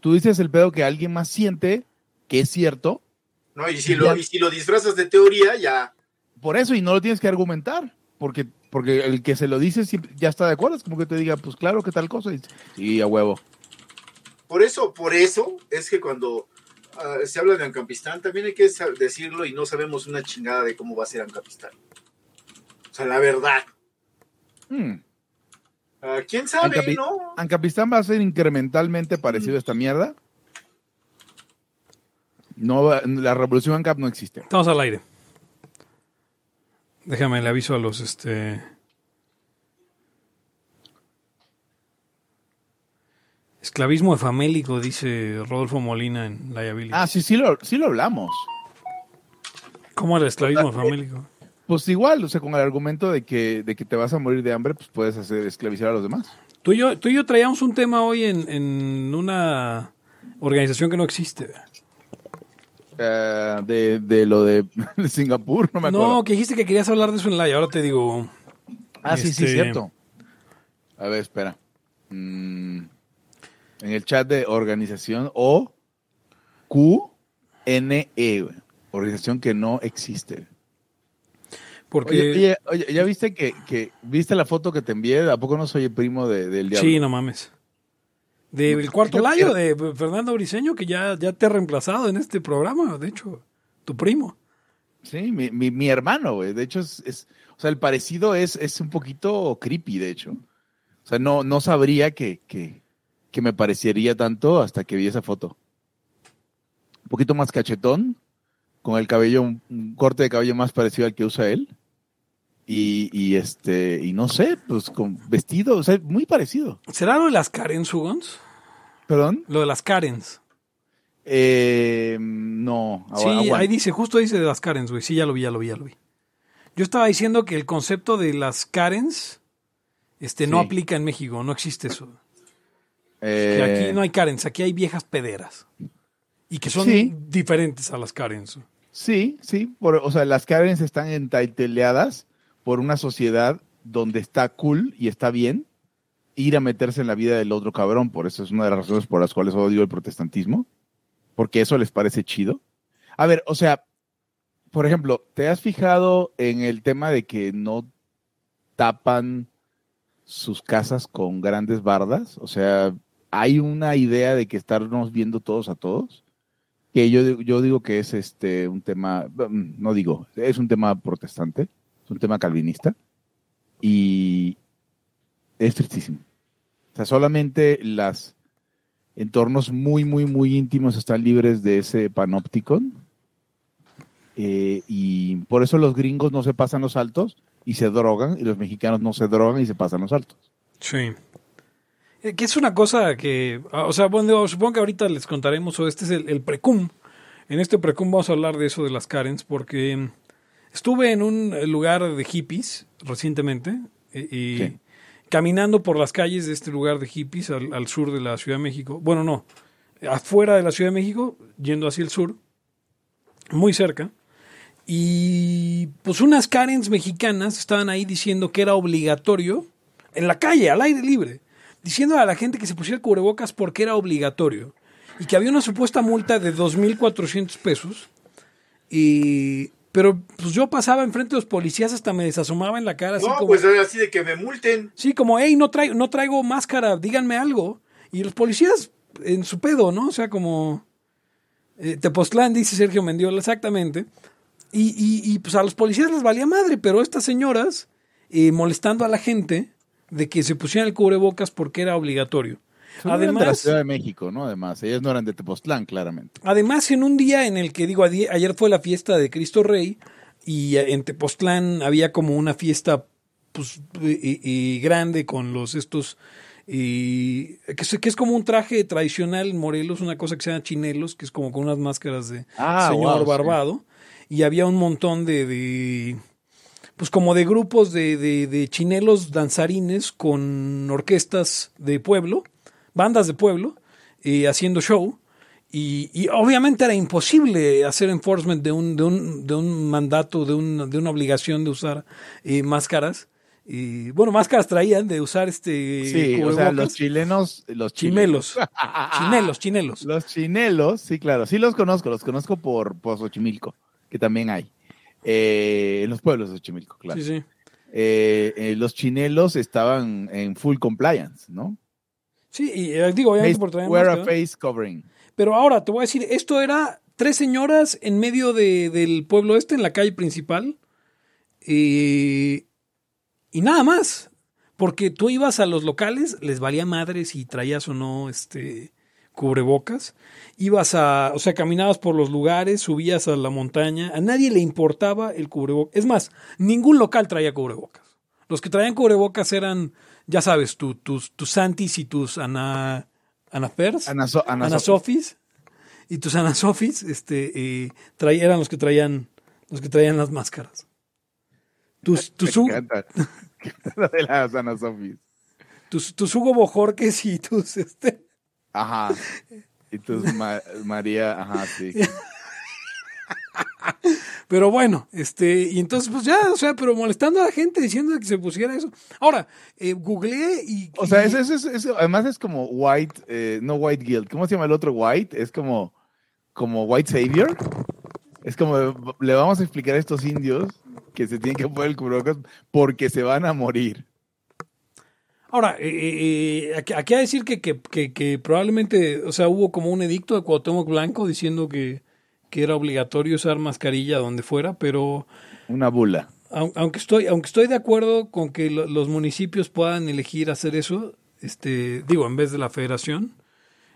Tú dices el pedo que alguien más siente que es cierto. No, y si, lo, y si lo disfrazas de teoría, ya. Por eso, y no lo tienes que argumentar, porque, porque el que se lo dice ya está de acuerdo. Es como que te diga, pues claro, que tal cosa. Y, y a huevo. Por eso, por eso es que cuando ah, se habla de Ancapistán, también hay que decirlo y no sabemos una chingada de cómo va a ser Ancapistán. O sea, la verdad. Hmm. Ah, ¿Quién sabe, Ancapi- no? Ancapistán va a ser incrementalmente parecido a esta mierda. No, va- la revolución ANCAP no existe. Estamos al aire. Déjame, le aviso a los este. Esclavismo famélico, dice Rodolfo Molina en Liability. Ah, sí, sí lo, sí lo hablamos. ¿Cómo era el esclavismo eh, famélico? Pues igual, o sea, con el argumento de que, de que te vas a morir de hambre, pues puedes hacer esclavizar a los demás. Tú y yo, tú y yo traíamos un tema hoy en, en una organización que no existe. Eh, de, de lo de, de Singapur, no me acuerdo. No, que dijiste que querías hablar de eso en live. Ahora te digo. ah, sí, sí, este- cierto. A ver, espera. Mm, en el chat de organización O Q N E, organización que no existe. Porque. Oye, oye, oye, ¿ya viste que, que viste la foto que te envié? ¿A poco no soy el primo de- del diablo? sí, no mames. Del cuarto yo layo de Fernando Briseño, que ya, ya te ha reemplazado en este programa, de hecho, tu primo. Sí, mi, mi, mi hermano, güey. De hecho, es, es- o sea, el parecido es, es un poquito creepy, de hecho. O sea, no, no sabría que, que, que me parecería tanto hasta que vi esa foto. Un poquito más cachetón, con el cabello, un, corte de cabello más parecido al que usa él. Y, y este, y no sé, pues con vestido, o sea, muy parecido. ¿Será lo de las Karens, Hugons? ¿Perdón? Lo de las Karens. Eh, no. Sí, aguanta. ahí dice, justo dice de las Karens, güey. Sí, ya lo vi, ya lo vi, ya lo vi. Yo estaba diciendo que el concepto de las Karens este, no aplica en México, no existe eso. Eh, Que aquí no hay Karens, aquí hay viejas pederas. Y que son Sí. diferentes a las Karens. Sí, sí, por- o sea, las Karens están entaiteleadas por una sociedad donde está cool y está bien ir a meterse en la vida del otro cabrón. Por eso es una de las razones por las cuales odio el protestantismo, porque eso les parece chido. A ver, o sea, por ejemplo, ¿te has fijado en el tema de que no tapan sus casas con grandes bardas? O sea, hay una idea de que estarnos viendo todos a todos que yo, yo digo que es este un tema, mm, no digo, es un tema protestante, es un tema calvinista y es tristísimo. O sea, solamente las entornos muy, muy, muy íntimos están libres de ese panópticon eh, y por eso los gringos no se pasan los altos y se drogan y los mexicanos no se drogan y se pasan los altos. Sí. Eh, Que es una cosa que, ah, o sea, bueno, supongo que ahorita les contaremos, o este es el, el precum. En este precum vamos a hablar de eso de las Karens, porque mm, estuve en un eh, lugar de hippies recientemente, eh, y Sí. caminando por las calles de este lugar de hippies al, al sur de la Ciudad de México. Bueno, no, afuera de la Ciudad de México, yendo hacia el sur, muy cerca. Y pues unas Karens mexicanas estaban ahí diciendo que era obligatorio, en la calle, al aire libre, diciendo a la gente que se pusiera cubrebocas porque era obligatorio. Y que había una supuesta multa de 2.400 pesos. Y, pero pues yo pasaba enfrente de los policías hasta me desasomaba en la cara. Así No, como, pues era así de que me multen. Sí, como, hey, no traigo, no traigo máscara, díganme algo. Y los policías en su pedo, ¿no? O sea, como... Eh, Tepoztlán, dice Sergio Mendiola, exactamente. Y, y, y, pues a los policías les valía madre, pero estas señoras eh, molestando a la gente de que se pusieran el cubrebocas porque era obligatorio. Son de la Además, Ciudad de México, ¿no? Además, ellas no eran de Tepoztlán, claramente. Además, en un día en el que, digo, ayer fue la fiesta de Cristo Rey y en Tepoztlán había como una fiesta pues, y, y grande con los estos, y, que, es, que es como un traje tradicional en Morelos, una cosa que se llama chinelos, que es como con unas máscaras de Ah, señor wow, sí. barbado, y había un montón de, de pues como de grupos de, de, de chinelos danzarines con orquestas de pueblo, bandas de pueblo, eh, haciendo show. Y, y obviamente era imposible hacer enforcement de un, de un, de un mandato, de, un- de una obligación de usar eh, máscaras. Y bueno, máscaras traían de usar este. Sí, o sea, los chilenos, los chilenos. chinelos, chinelos. Los chinelos, sí, claro, sí los conozco, los conozco por, por Xochimilco, que también hay. Eh, en los pueblos de Xochimilco, claro. Sí, sí. Eh, eh, los chinelos estaban en full compliance, ¿no? Sí, y digo, obviamente Face- por traer wear a face covering. Pero ahora te voy a decir, esto era tres señoras en medio de- del pueblo este, en la calle principal. y nada más. Porque tú ibas a los locales, les valía madre si traías o no este cubrebocas. Ibas a, o sea, caminabas por los lugares, subías a la montaña, a nadie le importaba el cubrebocas. Es más, ningún local traía cubrebocas. Los que traían cubrebocas eran, ya sabes, tu- tus, tus Santis y tus Ana, Anafers. Ana, So- Ana Ana So- Sofis y tus Ana Sofis este, eh, eran los que traían los que traían las máscaras. Tus, tus, Me encanta. De las Ana Sofis. tus, tus Hugo Bojorques y tus este, Ajá. Y Ma- María, ajá, sí. pero bueno, este, y entonces pues ya, o sea, pero molestando a la gente diciendo que se pusiera eso. Ahora, eh, googleé y O sea, eso, eso- eso- además es como white, eh, no white guilt. ¿Cómo se llama el otro white? Es como, como white savior. Es como, le vamos a explicar a estos indios que se tienen que poner el cubrebocas porque se van a morir. Ahora, eh, eh, eh, aquí, que decir que, que, que, que probablemente, o sea, hubo como un edicto de Cuauhtémoc Blanco diciendo que, que era obligatorio usar mascarilla donde fuera, pero Una bula. au- aunque estoy, aunque estoy de acuerdo con que lo- los municipios puedan elegir hacer eso, este, digo, en vez de la federación,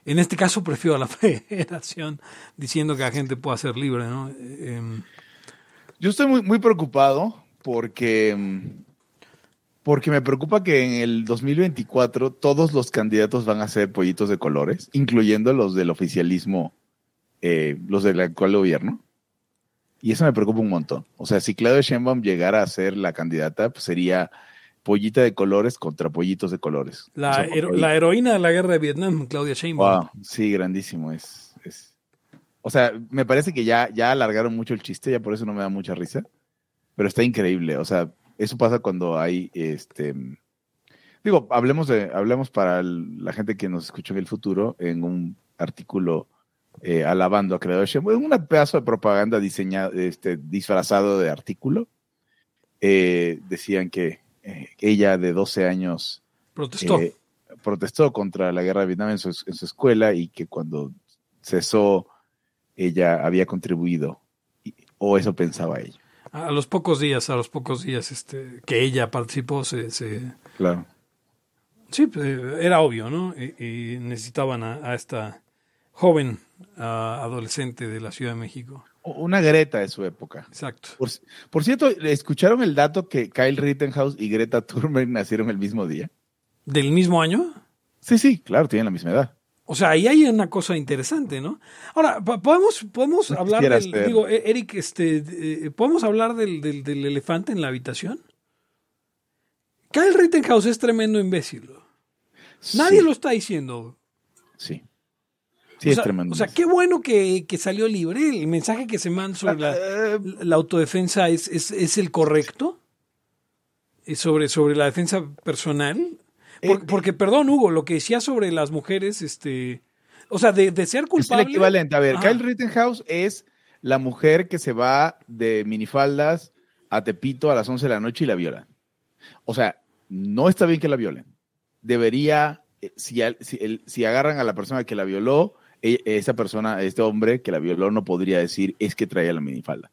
en este caso prefiero a la federación diciendo que la gente pueda ser libre, ¿no? Eh, em, Yo estoy muy, muy preocupado porque, mm, porque me preocupa que en el 2024 todos los candidatos van a ser pollitos de colores, incluyendo los del oficialismo, eh, los del actual gobierno. Y eso me preocupa un montón. O sea, si Claudia Sheinbaum llegara a ser la candidata, pues sería pollita de colores contra pollitos de colores. la, O sea, hero- porque- la heroína de la guerra de Vietnam, Claudia Sheinbaum. Wow, sí, grandísimo. Es, es. O sea, me parece que ya, ya alargaron mucho el chiste, ya por eso no me da mucha risa. Pero está increíble. O sea, eso pasa cuando hay este. Digo, hablemos de, hablemos para el- la gente que nos escuchó en el futuro, en un artículo eh, alabando a Creador Sheinbaum, un pedazo de propaganda diseñado, este, disfrazado de artículo. eh, decían que eh, ella de 12 años Protestó. protestó contra la guerra de Vietnam en su, en su escuela y que cuando cesó ella había contribuido, y- o eso pensaba ella. A los pocos días, a los pocos días este, que ella participó, se, se- Claro. sí, pues, eh, era obvio, ¿no? Y, y necesitaban a, a esta joven a- adolescente de la Ciudad de México. Una Greta de su época. Exacto. Por, por cierto, ¿escucharon el dato que Kyle Rittenhouse y Greta Thunberg nacieron el mismo día? ¿Del mismo año? Sí, sí, claro, tienen la misma edad. O sea, ahí hay una cosa interesante, ¿no? Ahora, po- podemos, podemos No hablar del, ser. digo, Eric, este, eh, ¿podemos hablar del, del- del elefante en la habitación? Kyle Rittenhouse es tremendo imbécil. Nadie lo está diciendo. Sí. Sí, o es tremendo. O sea, qué bueno que, que salió libre. El mensaje que se manda sobre la, Eh, la autodefensa es, es, es el correcto. Sobre, sobre la defensa personal. Por- Eh, porque, perdón, Hugo, lo que decía sobre las mujeres, este. O sea, de, de ser Es el culpable. equivalente. A ver, Ajá. Kyle Rittenhouse es la mujer que se va de minifaldas a Tepito a las 11 de la noche y la violan. O sea, no está bien que la violen. Debería, eh, si, si, el- si agarran a la persona que la violó, e- esa persona, este hombre que la violó, no podría decir es que traía la minifalda.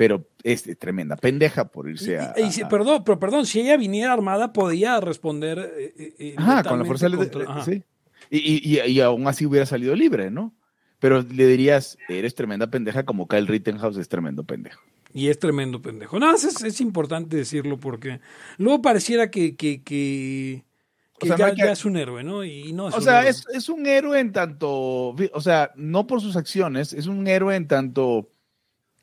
Pero es tremenda pendeja por irse a. Y- y si- a- perdón, pero perdón, si ella viniera armada, podía responder. eh, eh, eh, Ajá, con la fuerza ajá. sí. Y, aún así hubiera salido libre, ¿no? Pero le dirías, eres tremenda pendeja como Kyle Rittenhouse es tremendo pendejo. Y es tremendo pendejo. No, es, es importante decirlo porque luego pareciera que, que, que, que O sea, no ya, hay que- ya es un héroe, ¿no? Y no es O un sea, héroe. es, es un héroe en tanto, o sea, no por sus acciones, es un héroe en tanto,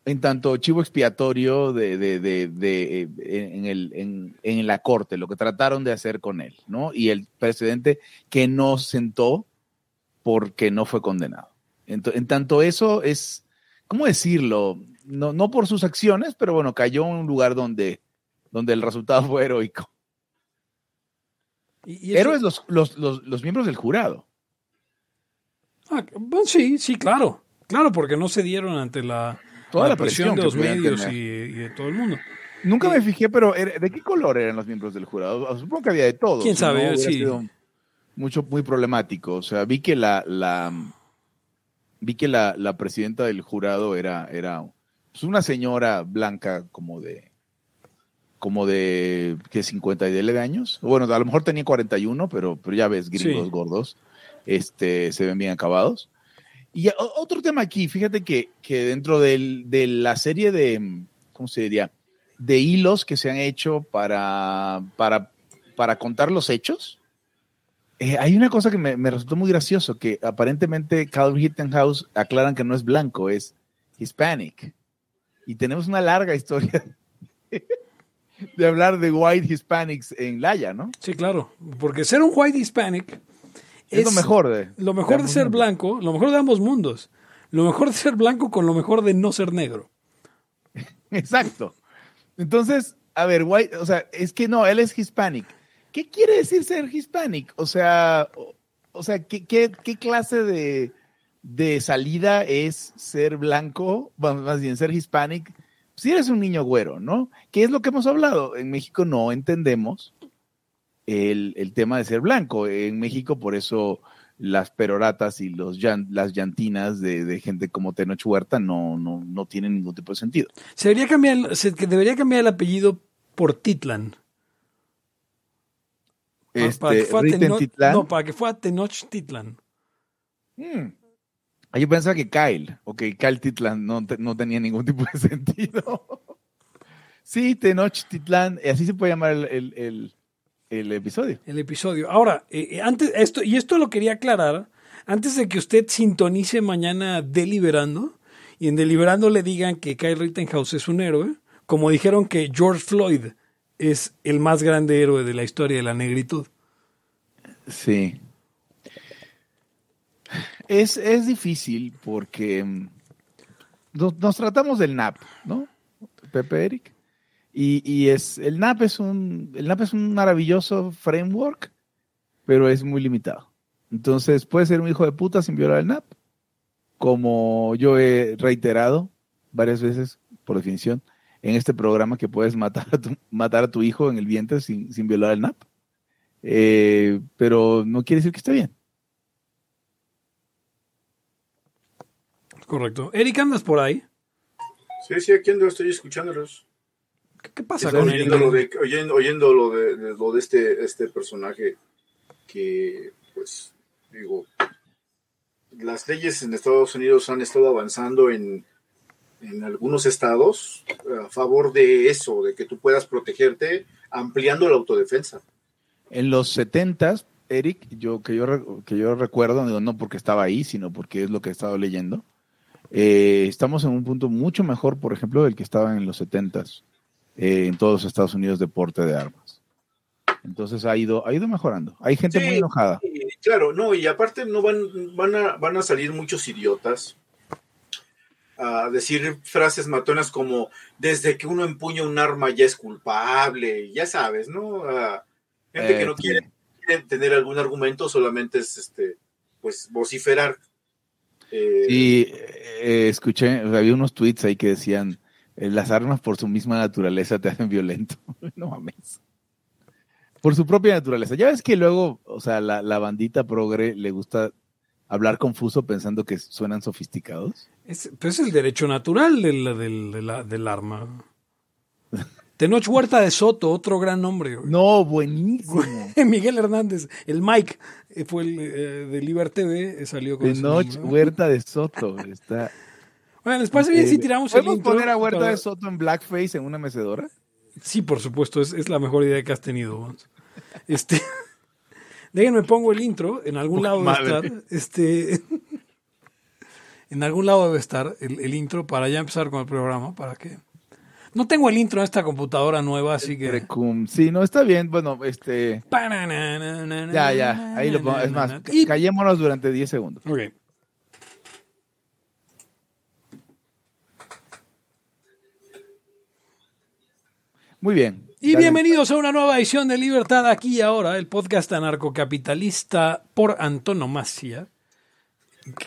en tanto chivo expiatorio de, de, de, de, eh, en, el, en, en la corte, lo que trataron de hacer con él, ¿no? Y el precedente que no sentó porque no fue condenado. En, tanto eso es, ¿cómo decirlo? No, no por sus acciones, pero bueno, cayó en un lugar donde, donde el resultado fue heroico. Y, y eso- Héroes los, los, los, los miembros del jurado. Ah, bueno, sí, sí, claro. Claro, porque no se dieron ante la, Toda la presión, presión de los medios y, de todo el mundo. Nunca Eh, me fijé, pero ¿de qué color eran los miembros del jurado? Supongo que había de todo. ¿Quién no, sabe? hubiera Sí. sido mucho, muy problemático. O sea, vi que la, la vi que la, la presidenta del jurado era, era pues, una señora blanca como de como de que 50 y dele de años. Bueno, a lo mejor tenía 41, pero, pero ya ves, gringos Sí. gordos, este, se ven bien acabados. Y otro tema aquí, fíjate que, que dentro de la serie de, ¿cómo se diría? De hilos que se han hecho para, para, para contar los hechos. eh, hay una cosa que me, me resultó muy gracioso, que aparentemente Calvin Rittenhouse aclaran que no es blanco, es hispanic. Y tenemos una larga historia de hablar de white hispanics en Laya, ¿no? Sí, claro. Porque ser un white hispanic Es, lo mejor de... lo mejor de ser mundos. blanco, lo mejor de ambos mundos. Lo mejor de ser blanco con lo mejor de no ser negro. Exacto. Entonces, a ver, white, o sea, es que no, él es hispanic. ¿Qué quiere decir ser hispanic? O sea, o, o sea, ¿qué, qué, qué clase de, de salida es ser blanco? Bueno, más bien, ser hispanic. Si eres un niño güero, ¿no? ¿Qué es lo que hemos hablado? En México no entendemos el, el tema de ser blanco. En México, por eso las peroratas y los las llantinas de, de gente como Tenoch Huerta no, no, no tienen ningún tipo de sentido. Se debería cambiar, el- se- debería cambiar el apellido por Titlan. Ah, Este, para que fuera Teno-. No, para que fuera Tenoch Titlan. Mm. Ah, Yo pensaba que Kyle, ok, Kyle Titlan no, te- no tenía ningún tipo de sentido. sí, Tenoch Titlan, y así se puede llamar el, el- el- el episodio. el episodio. Ahora, eh, eh, antes esto y esto lo quería aclarar antes de que usted sintonice mañana deliberando y en deliberando le digan que Kyle Rittenhouse es un héroe, como dijeron que George Floyd es el más grande héroe de la historia de la negritud. Sí. Es, es difícil porque mm, nos, nos tratamos del NAP, ¿no? Pepe Eric. Y, y es, el NAP es un, el NAP es un maravilloso framework, pero es muy limitado. Entonces, puede ser un hijo de puta sin violar el NAP, como yo he reiterado varias veces, por definición, en este programa que puedes matar a tu, matar a tu hijo en el vientre sin, sin violar el NAP. Eh, pero no quiere decir que esté bien. Correcto. Eric, andas por ahí. Sí, sí, aquí ando, estoy escuchándolos. ¿Qué, qué pasa con oyendo, lo de, oyendo, oyendo lo de, de- lo de este, este personaje que, pues, digo, las leyes en Estados Unidos han estado avanzando en, en algunos estados a favor de eso, de que tú puedas protegerte ampliando la autodefensa. En los 70 Eric, yo que yo re- que yo recuerdo, digo, no porque estaba ahí, sino porque es lo que he estado leyendo. eh, estamos en un punto mucho mejor, por ejemplo, del que estaba en los 70 eh, en todos los Estados Unidos de porte de armas. Entonces ha ido, ha ido mejorando. Hay gente Sí. muy enojada. Eh, claro, no, y aparte no van, van, a, van a salir muchos idiotas a decir frases matonas como desde que uno empuña un arma ya es culpable, ya sabes, ¿no? A gente Eh, que no sí. quiere, quiere tener algún argumento, solamente es este, pues vociferar. Eh, Y eh, escuché, había unos tweets ahí que decían, eh, las armas por su misma naturaleza te hacen violento. no mames. Por su propia naturaleza. Ya ves que luego, o sea, la, la bandita progre le gusta hablar confuso pensando que suenan sofisticados. Es, pues es el derecho natural del, del, de la- del arma. Tenoch Huerta de Soto, otro gran nombre. güey. No, buenísimo. Miguel Hernández, el Mike, eh, fue el eh, de Liber TV, eh, salió con Tenoch. Huerta de Soto. Está, Bueno, ¿les parece bien si tiramos el ¿Podemos intro? poner a Huerta para- de Soto en blackface en una mecedora? Sí, por supuesto, es, es la mejor idea que has tenido. Este, déjenme pongo el intro, en algún lado debe estar. Este, en algún lado debe estar el, el intro para ya empezar con el programa, para que... No tengo el intro en esta computadora nueva, así que... Sí, no, está bien. Bueno, este... Ya, ya. Ahí lo pongo. Es más, Y- callémonos durante 10 segundos. Ok. Muy bien. Y bienvenidos a una nueva edición de Libertad aquí y ahora, el podcast anarcocapitalista por antonomasia.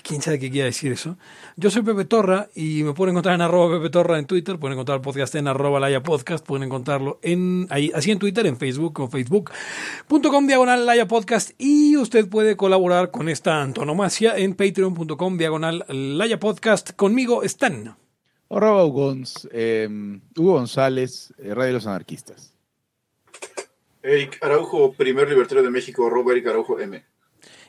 ¿Quién sabe qué quiere decir eso? Yo soy Pepe Torra y me pueden encontrar en arroba Pepe Torra en Twitter, pueden encontrar el podcast en arroba Laya Podcast, pueden encontrarlo en, ahí, así en Twitter, en Facebook o facebook.com diagonal Laya Podcast y usted puede colaborar con esta antonomasia en patreon.com diagonal Laya Podcast. Conmigo están. Arroba Hugo, eh, Hugo González, eh, Radio de los Anarquistas. Eric Araujo, primer libertario de México, arroba Eric Araujo M.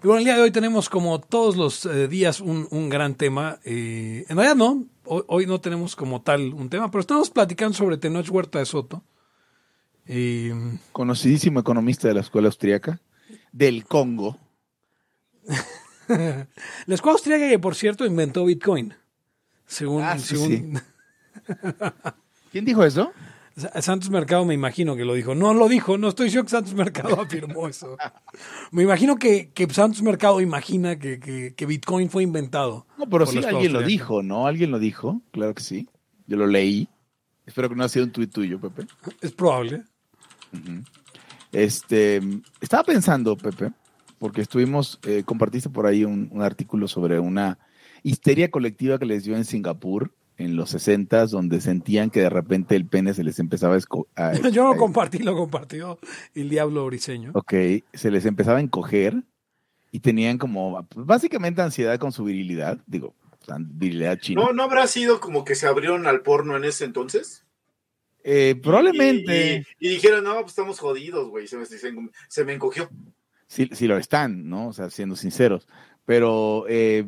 Y bueno, el día de hoy tenemos como todos los eh, días un, un gran tema. Eh, en realidad no, hoy, hoy no tenemos como tal un tema, pero estamos platicando sobre Tenoch Huerta de Soto. Eh, Conocidísimo economista de la escuela austriaca, del Congo. la escuela austríaca que, por cierto, inventó Bitcoin. Según, Ah, sí, según ¿Quién dijo eso? Santos Mercado me imagino que lo dijo. No lo dijo, no estoy seguro que Santos Mercado afirmó eso. Me imagino que, que Santos Mercado imagina que, que- que Bitcoin fue inventado. No, pero sí alguien lo dijo, ¿no? Alguien lo dijo, claro que sí. Yo lo leí. Espero que no ha sido un tuit tuyo, Pepe. Es probable. Este, estaba pensando, Pepe, porque estuvimos, eh, compartiste por ahí un, un artículo sobre una histeria colectiva que les dio en Singapur en los 60 donde sentían que de repente el pene se les empezaba a, Yo lo compartí, lo compartió el Diablo Briseño. Ok, se les empezaba a encoger y tenían como básicamente ansiedad con su virilidad, digo, virilidad china. ¿No, ¿No habrá sido como que se abrieron al porno en ese entonces? Eh, probablemente Y, y- y dijeron, no, pues estamos jodidos, güey. Se me, se, se me encogió. sí, sí lo están, ¿no? O sea, siendo sinceros. Pero, eh,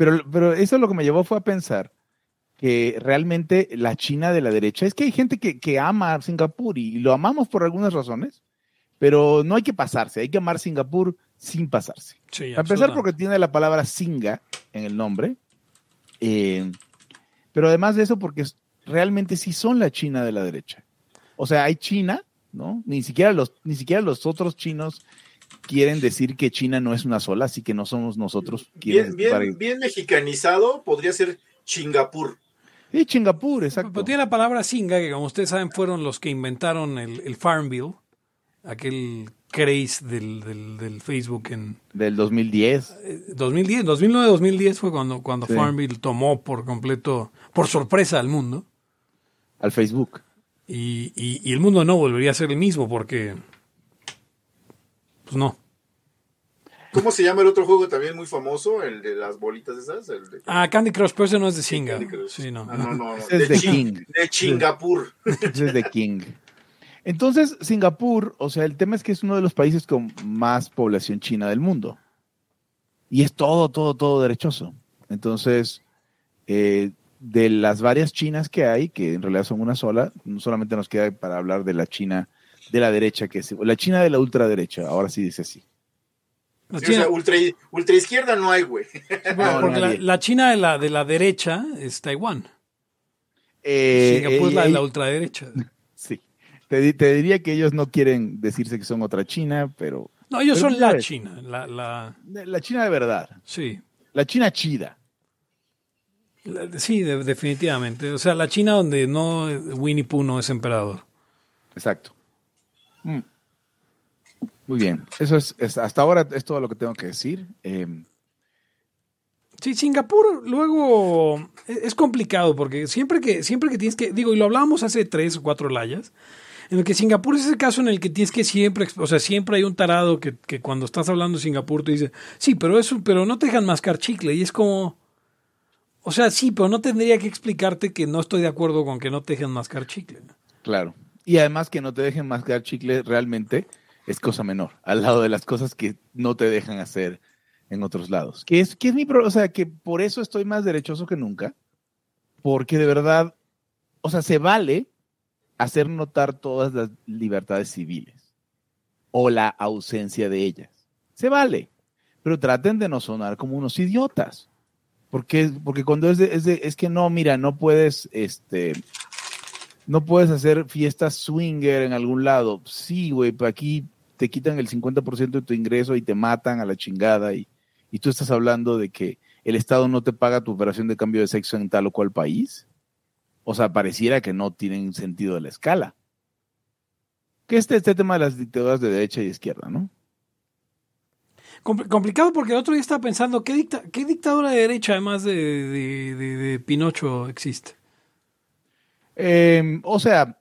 pero, pero eso lo que me llevó fue a pensar que realmente la China de la derecha, es que hay gente que, que ama a Singapur y lo amamos por algunas razones, pero no hay que pasarse, hay que amar Singapur sin pasarse. Sí, A empezar absolutamente. porque tiene la palabra singa en el nombre, eh, pero además de eso porque realmente sí son la China de la derecha. O sea, hay China, ¿no? Ni siquiera los, ni siquiera los otros chinos quieren decir que China no es una sola, así que no somos nosotros. Bien, bien, bien mexicanizado, podría ser Chingapur. Sí, Singapur, exacto. Pero tiene la palabra singa, que como ustedes saben fueron los que inventaron el, el Farm Bill, aquel craze del, del, del Facebook en Del 2010. eh, 2010, 2009-2010 fue cuando, cuando Sí. Farm Bill tomó por completo, por sorpresa al mundo. Al Facebook. Y, y- y el mundo no volvería a ser el mismo porque, pues no. ¿Cómo se llama el otro juego también muy famoso? El de las bolitas esas. El de... Ah, Candy Crush, pero ese no es de Singa. Candy Crush. Sí, no. Ah, no, no, no. Ese es de King. de Chingapur. Ese es de King. Entonces, Singapur, o sea, el tema es que es uno de los países con más población china del mundo. Y es todo, todo, todo derechoso. Entonces, eh, de las varias chinas que hay, que en realidad son una sola, no solamente nos queda para hablar de la China de la derecha, que es la China de la ultraderecha, ahora sí dice así. La Sí, o China, sea, ultra, ultra izquierda no hay, güey. bueno, no, porque la, China de la, de la derecha es Taiwán. Eh, Singapur es la de eh, la ultraderecha. Sí. Te, te diría que ellos no quieren decirse que son otra China, pero No, ellos Pero son la. China. La, la, la China de verdad, sí, la China chida. La- sí, de- definitivamente. O sea, la China donde no Winnie Pooh no es emperador. Exacto. Mm. Muy bien. Eso es, es- hasta ahora es todo lo que tengo que decir. Eh, Sí, Singapur luego es es complicado porque siempre que, siempre que tienes que, digo, y lo hablábamos hace tres o cuatro layas, en el que Singapur es ese caso en el que tienes que siempre, o sea, siempre hay un tarado que, que cuando estás hablando de Singapur te dice, sí, pero eso, pero no te dejan mascar chicle y es como, o sea, sí, pero no tendría que explicarte que no estoy de acuerdo con que no te dejen mascar chicle. claro. Y además que no te dejen mascar chicle realmente es cosa menor, al lado de las cosas que no te dejan hacer en otros lados. Que es, que es mi pro- o sea, que por eso estoy más derechoso que nunca, porque de verdad, o sea, se vale hacer notar todas las libertades civiles o la ausencia de ellas. Se vale, pero traten de no sonar como unos idiotas. Porque, porque cuando es de, es de- es que no, mira, no puedes, este, no puedes hacer fiestas swinger en algún lado. Sí, güey, pero aquí te quitan el 50% de tu ingreso y te matan a la chingada y, y tú estás hablando de que el Estado no te paga tu operación de cambio de sexo en tal o cual país. O sea, pareciera que no tienen sentido de la escala. que este, este tema de las dictaduras de derecha y izquierda, ¿no? Compl- complicado porque el otro día estaba pensando, ¿qué, dicta- qué dictadura de derecha además de, de- de- de Pinocho existe? Eh, o sea,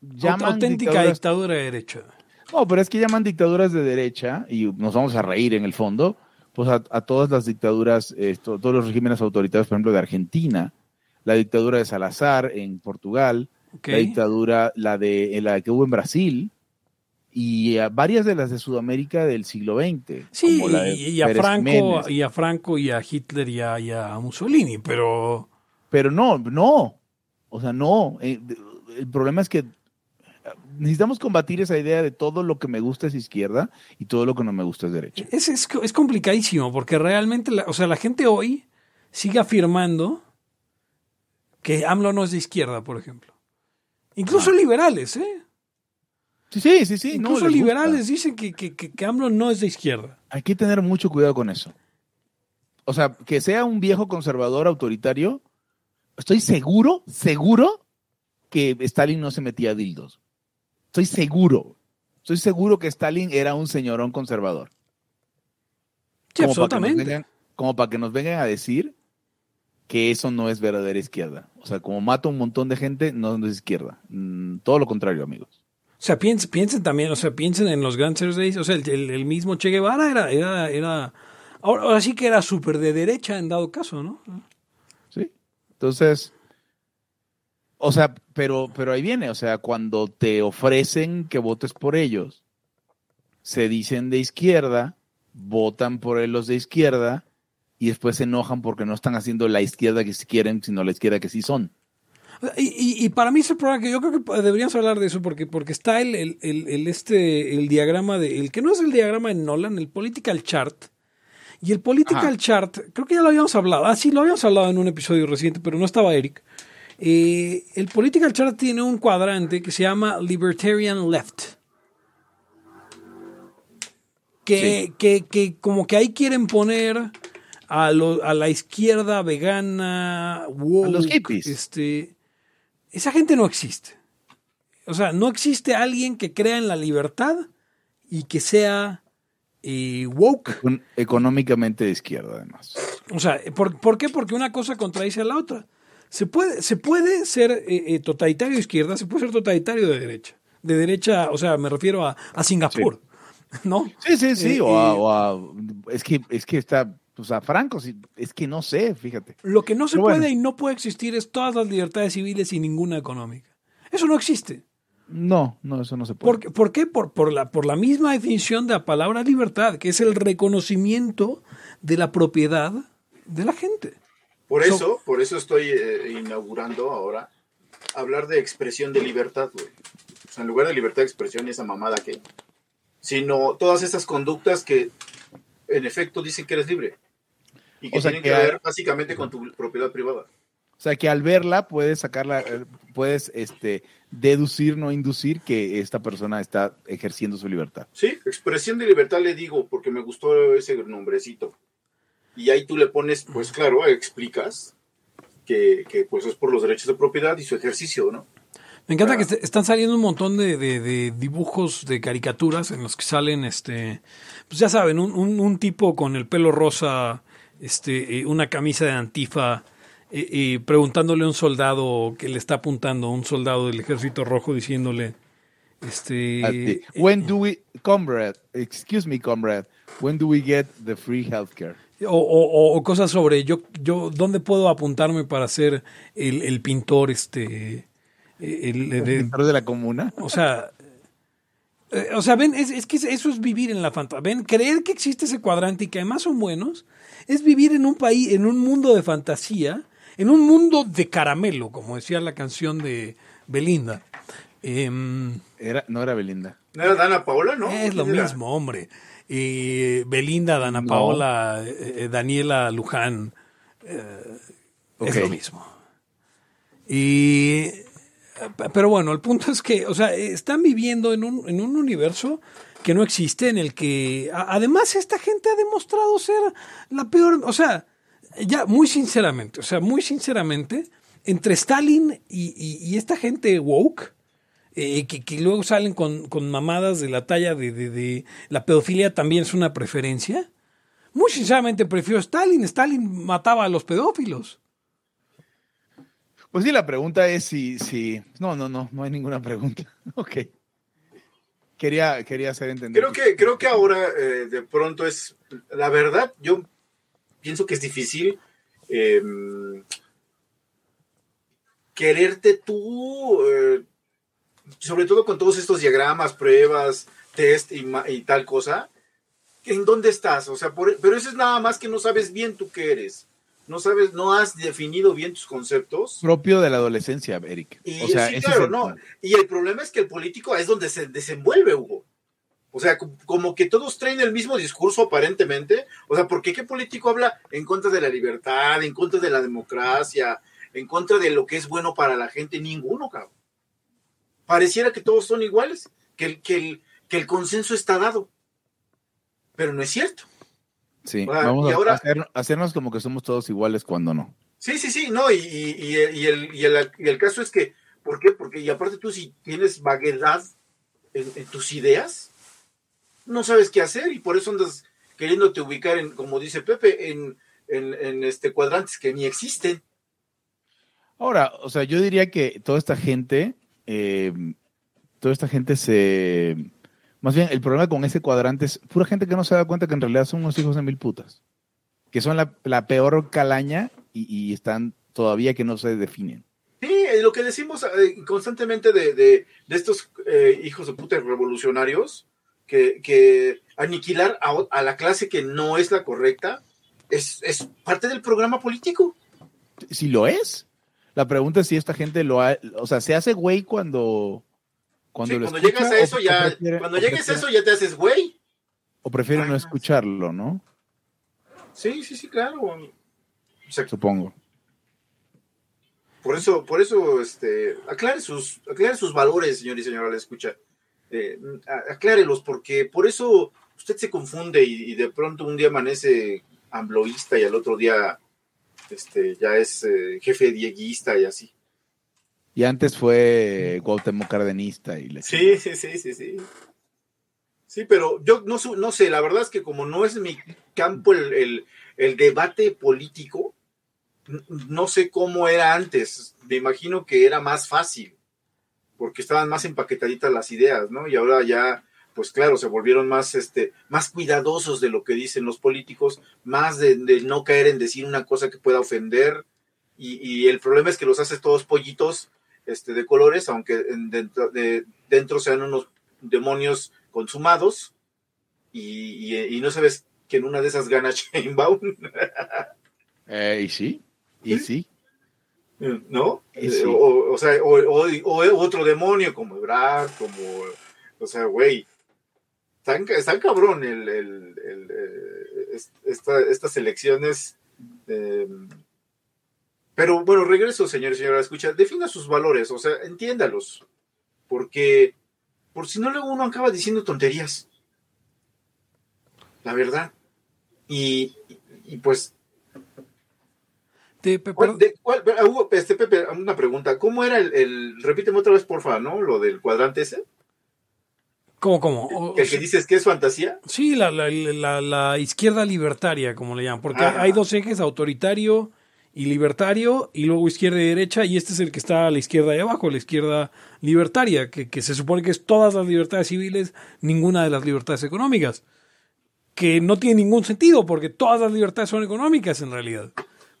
llaman auténtica dictaduras- dictadura de derecha. No, pero es que llaman dictaduras de derecha y nos vamos a reír en el fondo, pues a, a todas las dictaduras, todos los regímenes autoritarios, por ejemplo, de Argentina, la dictadura de Salazar en Portugal, la dictadura, la de la que hubo en Brasil y a varias de las de Sudamérica del siglo XX. Sí, como la de y, y a Pérez Franco, y a Franco y a Hitler y a, y a Mussolini, pero Pero no, no. O sea, no. Eh, el problema es que eh, necesitamos combatir esa idea de todo lo que me gusta es izquierda y todo lo que no me gusta es derecha. es, es, es complicadísimo porque realmente, la, o sea, la gente hoy sigue afirmando que AMLO no es de izquierda, por ejemplo. Incluso Ah. liberales, ¿eh? Sí, sí, sí, sí. Incluso liberales dicen que, que, que, que AMLO no es de izquierda. Hay que tener mucho cuidado con eso. O sea, que sea un viejo conservador autoritario, estoy seguro, seguro que Stalin no se metía a dildos. Estoy seguro. Estoy seguro que Stalin era un señorón conservador. Sí, Como para absolutamente. vengan- como para que nos vengan a decir que eso no es verdadera izquierda. O sea, como mata un montón de gente, no, no es izquierda. Mm, todo lo contrario, amigos. O sea, piensen, piensen también, o sea, piensen en los de ahí. O sea, el, el- el mismo Che Guevara era, era, era ahora, ahora sí que era súper de derecha en dado caso, ¿no? Entonces, o sea, pero, pero ahí viene, o sea, cuando te ofrecen que votes por ellos, se dicen de izquierda, votan por los de izquierda y después se enojan porque no están haciendo la izquierda que sí quieren, sino la izquierda que sí son. Y, y- y para mí ese programa que yo creo que deberíamos hablar de eso porque, porque está el, el, el- el este, el diagrama de, el que no es el diagrama de Nolan, el political chart. Y el political Ajá. chart, creo que ya lo habíamos hablado. Ah, sí, lo habíamos hablado en un episodio reciente, pero no estaba Eric. Eh, el political chart tiene un cuadrante que se llama Libertarian Left. Que, que, que como que ahí quieren poner a, lo- a la izquierda vegana, woke, A los hippies. este, esa gente no existe. O sea, no existe alguien que crea en la libertad y que sea eh, woke. Econ- económicamente de izquierda, además. O sea, ¿por, por qué? Porque una cosa contradice a la otra. Se puede, se puede ser eh, eh, totalitario de izquierda, se puede ser totalitario de derecha. De derecha, o sea, me refiero a, a Singapur, ¿no? Sí, sí, sí. Eh, o, a, eh, o a- es que es que está, o sea, Franco, es que no sé, fíjate. Lo que no se Pero bueno. puede y no puede existir es todas las libertades civiles y ninguna económica. Eso no existe. No, no, eso no se puede. ¿Por, qué- por qué? Por, por, la, por la misma definición de la palabra libertad, que es el reconocimiento de la propiedad de la gente. Por So- eso, por eso estoy eh, inaugurando ahora hablar de expresión de libertad, güey. O sea, en lugar de libertad de expresión, esa mamada que. Sino todas estas conductas que en efecto dicen que eres libre. Y que O sea, tienen que que, ver básicamente con tu propiedad privada. O sea, que al verla puedes sacarla, eh, puedes este, deducir, no inducir que esta persona está ejerciendo su libertad. Sí, expresión de libertad le digo porque me gustó ese nombrecito. Y ahí tú le pones, pues claro, explicas que, que, pues es por los derechos de propiedad y su ejercicio, ¿no? Me encanta Ah. que est- están saliendo un montón de, de- de dibujos de caricaturas en los que salen, este, pues ya saben, un, un- un tipo con el pelo rosa, este, eh, una camisa de antifa, eh, preguntándole a un soldado que le está apuntando, un soldado del ejército rojo diciéndole, este, When do we, comrade, excuse me, comrade, when do we get the free healthcare? o, o- o cosas sobre yo, yo, ¿dónde puedo apuntarme para ser el, el pintor, este, el, ¿El de- pintor de la comuna? O sea, eh, o sea, ven, es, es que eso es vivir en la fantasía. Ven, creer que existe ese cuadrante y que además son buenos, es vivir en un país, en un mundo de fantasía, en un mundo de caramelo, como decía la canción de Belinda. Em, Era, no era Belinda. ¿No era Dana Paola, no? es lo mismo, hombre. Eh, Belinda, Dana No. Paola, eh, eh, Daniela Luján. eh, Es lo mismo. Y. Pero bueno, el punto es que, o sea, están viviendo en un, en un universo que no existe, en el que. a- además, esta gente ha demostrado ser la peor. O sea, ya muy sinceramente, o sea, muy sinceramente, entre Stalin y, y- y esta gente woke, eh, que, que luego salen con, con mamadas de la talla de, de, de la pedofilia también es una preferencia. Muy sinceramente prefiero Stalin. Stalin mataba a los pedófilos. Pues sí, la pregunta es si, si... No, no, no, no hay ninguna pregunta. Ok. Quería, quería hacer entender. Creo que, creo que ahora eh, de pronto es, la verdad, yo pienso que es difícil eh, quererte tú, eh, sobre todo con todos estos diagramas, pruebas, test y, tal cosa, ¿en dónde estás? O sea, por- pero eso es nada más que no sabes bien tú qué eres. No sabes, no has definido bien tus conceptos. propio de la adolescencia, Eric. Y o sea, sí, ese es claro, el no. punto. Y el problema es que el político es donde se desenvuelve, Hugo. O sea, co- como que todos traen el mismo discurso aparentemente. O sea, ¿por qué qué político habla en contra de la libertad, en contra de la democracia, en contra de lo que es bueno para la gente? Ninguno, cabrón. Pareciera que todos son iguales, que el, que el, que el consenso está dado. Pero no es cierto. Sí, vamos y a ahora- hacer- hacernos como que somos todos iguales cuando no. Sí, sí, sí, no, y, y- y el, y el- y el- y el caso es que, ¿por qué? Porque, y aparte tú si tienes vaguedad en, en tus ideas, no sabes qué hacer y por eso andas queriéndote ubicar en, como dice Pepe, en, en, en, este cuadrantes que ni existen. Ahora, o sea, yo diría que toda esta gente, eh, toda esta gente se... Más bien, el problema con ese cuadrante es pura gente que no se da cuenta que en realidad son unos hijos de mil putas. Que son la, la peor calaña y, y están todavía que no se definen. Sí, eh, lo que decimos eh, constantemente de, de- de estos eh, hijos de puta revolucionarios, que, que aniquilar a, la clase que no es la correcta, es, es parte del programa político. Si lo es, la pregunta es si esta gente lo ha... O sea, se hace güey cuando... Cuando, Sí, lo cuando escucha llegas a eso o ya, prefiere- cuando llegues a eso ya te haces güey. O prefiere no escucharlo, ¿no? Sí, sí, sí, claro. O sea, Supongo. por eso, por eso, este, aclare sus, aclare sus valores, señor y señora, le escucha. Eh, aclárelos, porque por eso usted se confunde y, y de pronto un día amanece ambloísta y al otro día, este, ya es eh, jefe dieguista y así. Y antes fue Cuauhtémoc Cardenista y le Sí, sí, sí, sí, sí. Sí, pero yo no, no sé, la verdad es que como no es mi campo el, el- el debate político, no sé cómo era antes. Me imagino que era más fácil, porque estaban más empaquetaditas las ideas, ¿no? Y ahora ya, pues claro, se volvieron más, este, más cuidadosos de lo que dicen los políticos, más de, de no caer en decir una cosa que pueda ofender. Y, y el problema es que los haces todos pollitos este, de colores, aunque en- dentro, de, dentro sean unos demonios consumados, y, y- y no sabes que en una de esas gana Sheinbaum, Eh, y sí, y sí. ¿No? Sí. Eh, O, o sea, o, o- o otro demonio como Ebrard, como, o sea, güey, tan, ca- tan cabrón el, el- el, eh, es- esta- estas elecciones. eh, pero bueno, regreso, señor y señora, escucha, defina sus valores, o sea, entiéndalos, porque por si no luego uno acaba diciendo tonterías. La verdad. Y- y pues Te- pe- ¿Cuál- pero- de- cuál- ah, Hugo, este, Pepe, una pregunta. ¿Cómo era el, el- repíteme otra vez, porfa, ¿no? Lo del cuadrante ese. ¿Cómo, cómo? O- El que dices que es fantasía. Sí, la, la, la- la izquierda libertaria, como le llaman, porque Ajá. hay dos ejes, autoritario y libertario, y luego izquierda y derecha, y este es el que está a la izquierda de abajo, la izquierda libertaria, que, que se supone que es todas las libertades civiles, ninguna de las libertades económicas, que no tiene ningún sentido, porque todas las libertades son económicas en realidad.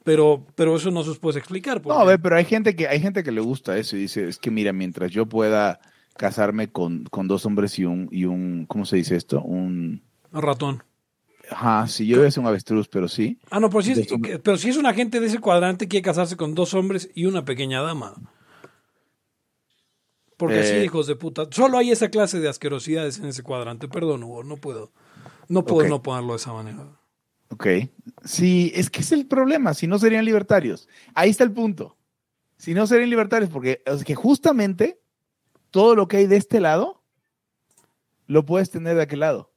Pero, pero eso no se os puede explicar. No, a ver, pero hay gente que hay gente que le gusta eso y dice, es que mira, mientras yo pueda casarme con, con dos hombres y un, y un, ¿cómo se dice esto? Un, ratón. ajá, sí, yo voy a ser un avestruz, pero sí. Ah, no, pero si, es, pero si es un agente de ese cuadrante, quiere casarse con dos hombres y una pequeña dama. Porque Eh. sí, hijos de puta. Solo hay esa clase de asquerosidades en ese cuadrante. Perdón, Hugo, no puedo. No puedo no ponerlo de esa manera. Ok. Sí, es que es el problema, si no serían libertarios. Ahí está el punto. Si no serían libertarios, porque es que justamente todo lo que hay de este lado lo puedes tener de aquel lado.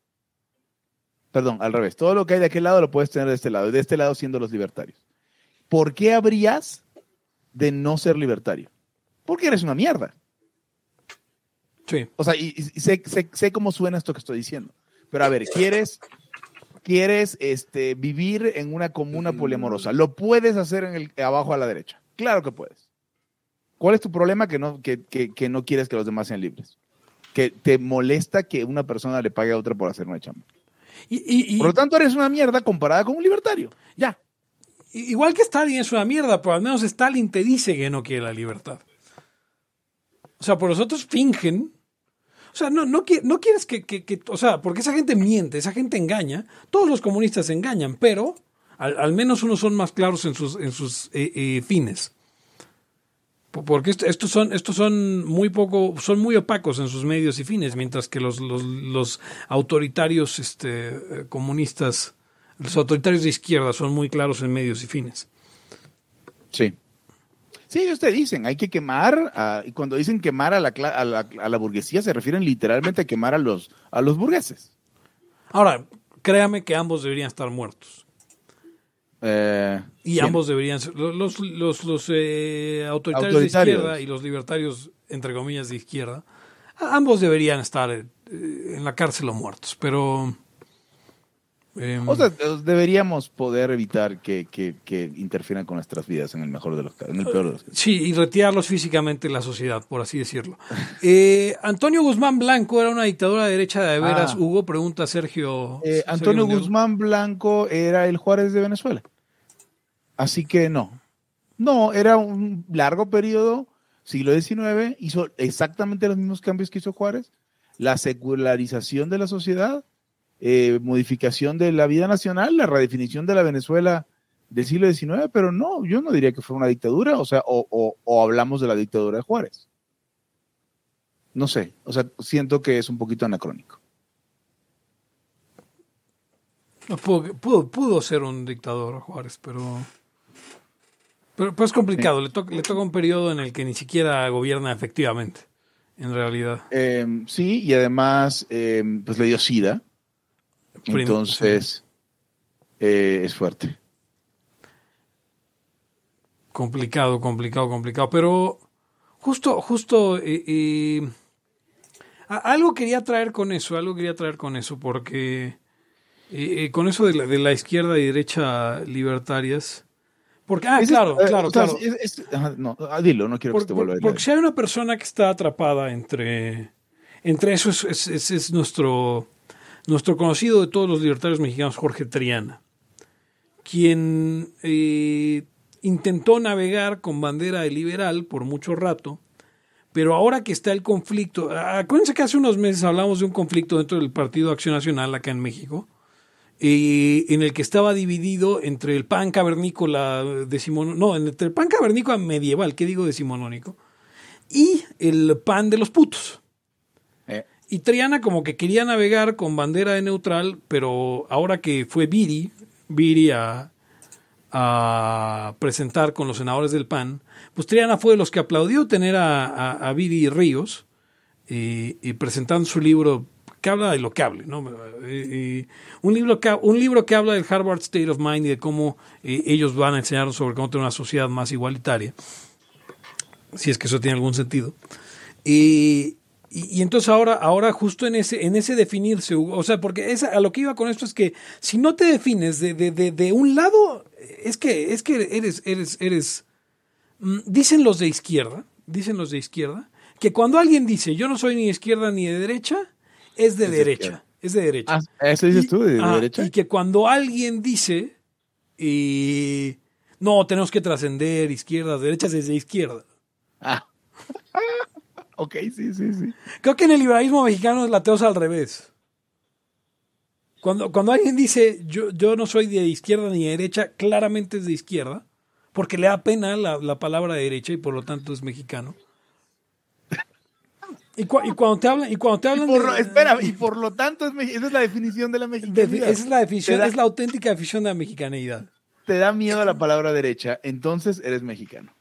Perdón, al revés. Todo lo que hay de aquel lado lo puedes tener de este lado. Y de este lado siendo los libertarios. ¿Por qué habrías de no ser libertario? Porque eres una mierda. Sí. O sea, y, y sé, sé, sé cómo suena esto que estoy diciendo. Pero a ver, ¿quieres, quieres este, vivir en una comuna poliamorosa? ¿Lo puedes hacer en el, abajo a la derecha? Claro que puedes. ¿Cuál es tu problema? Que no, que, que, que no quieres que los demás sean libres. Que te molesta que una persona le pague a otra por hacer una chamba. Y, y- y- Por lo tanto, eres una mierda comparada con un libertario. Ya. igual que Stalin es una mierda, pero al menos Stalin te dice que no quiere la libertad. O sea, por los otros fingen. O sea, no, no, no quieres que, que- que- O sea, porque esa gente miente, esa gente engaña. Todos los comunistas engañan, pero al, menos unos son más claros en sus, en sus eh, eh, fines. Po- Porque est- estos son, son muy poco, son muy opacos en sus medios y fines, mientras que los, los, los autoritarios este, eh, comunistas, los autoritarios de izquierda son muy claros en medios y fines. Sí. Sí, ellos te dicen, hay que quemar, a- y cuando dicen quemar a la, a, la, a la burguesía, se refieren literalmente a quemar a los, a los burgueses. Ahora, créame que ambos deberían estar muertos. Eh, Y ambos deberían ser, los, los, los, eh, autoritarios, de izquierda y los libertarios, entre comillas, de izquierda, ambos deberían estar eh, en la cárcel o muertos, pero... eh, O sea, deberíamos poder evitar que, que, que interfieran con nuestras vidas en el mejor de los casos, en el peor de los casos. Sí, y retirarlos físicamente de la sociedad, por así decirlo. Eh, Antonio Guzmán Blanco era una dictadura de derecha de veras, Ah. Hugo, pregunta Sergio. Eh, Sergio Antonio. Guzmán Blanco era el Juárez de Venezuela. Así que no. No, era un largo periodo, siglo XIX, hizo exactamente los mismos cambios que hizo Juárez. La secularización de la sociedad, eh, modificación de la vida nacional, la redefinición de la Venezuela del siglo XIX, pero no, yo no diría que fue una dictadura, o sea, o, o- o hablamos de la dictadura de Juárez. No sé, o sea, siento que es un poquito anacrónico. No, pudo, pudo, pudo ser un dictador Juárez, pero. Pero, pero es complicado. Le toca un periodo en el que ni siquiera gobierna efectivamente, en realidad. Eh, sí, y además, eh, pues le dio SIDA. Entonces, eh, es fuerte. Complicado, complicado, complicado. Pero justo, justo. eh, eh, algo quería traer con eso, algo quería traer con eso, porque. con eso de la, de la izquierda y derecha libertarias. Porque, ah, claro, claro, claro. es- no, ah, dilo, no quiero Por- que te vuelva a porque si hay una persona que está atrapada entre, entre eso, es, es- es- es nuestro, nuestro conocido de todos los libertarios mexicanos, Jorge Triana, quien eh, intentó navegar con bandera de liberal por mucho rato, pero ahora que está el conflicto, acuérdense que hace unos meses hablamos de un conflicto dentro del Partido Acción Nacional acá en México, eh, en el que estaba dividido entre el pan cavernícola decimonónico, no, entre el pan cavernícola medieval, ¿qué digo decimonónico? Y el pan de los putos. Eh, Y Triana como que quería navegar con bandera de neutral, pero ahora que fue Viri, Viri a, presentar con los senadores del PAN, pues Triana fue de los que aplaudió tener a, a, Viri Ríos y, y presentando su libro que habla de lo que hable, ¿no? Y- y un, libro que, un libro que habla del Harvard State of Mind y de cómo eh, ellos van a enseñarnos sobre cómo tener una sociedad más igualitaria, si es que eso tiene algún sentido. Y, y, y entonces ahora, ahora justo en ese, en ese definirse, o sea, porque esa, a lo que iba con esto es que si no te defines de, de, de, de un lado, es que, es que eres, eres, eres, mm, dicen los de izquierda, dicen los de izquierda, que cuando alguien dice yo no soy ni izquierda ni de derecha, es de Es derecha, es de derecha. ah, ¿Eso dices Y- tú, de, de ah, derecha? Y que cuando alguien dice, eh, no, tenemos que trascender izquierdas, derechas desde izquierda. Ah. Ok, sí, sí, sí. Creo que en el liberalismo mexicano es la teosa al revés. Cuando, cuando alguien dice yo, yo no soy de izquierda ni de derecha, claramente es de izquierda, porque le da pena la, la palabra derecha y por lo tanto es mexicano. Y, cua- y cuando te hablan, y cuando te Y hablan de- espera, y por lo tanto, es esa es la definición de la mexicanidad. esa es la definición, da- es la auténtica definición de la mexicaneidad. Te da miedo la palabra derecha, entonces eres mexicano.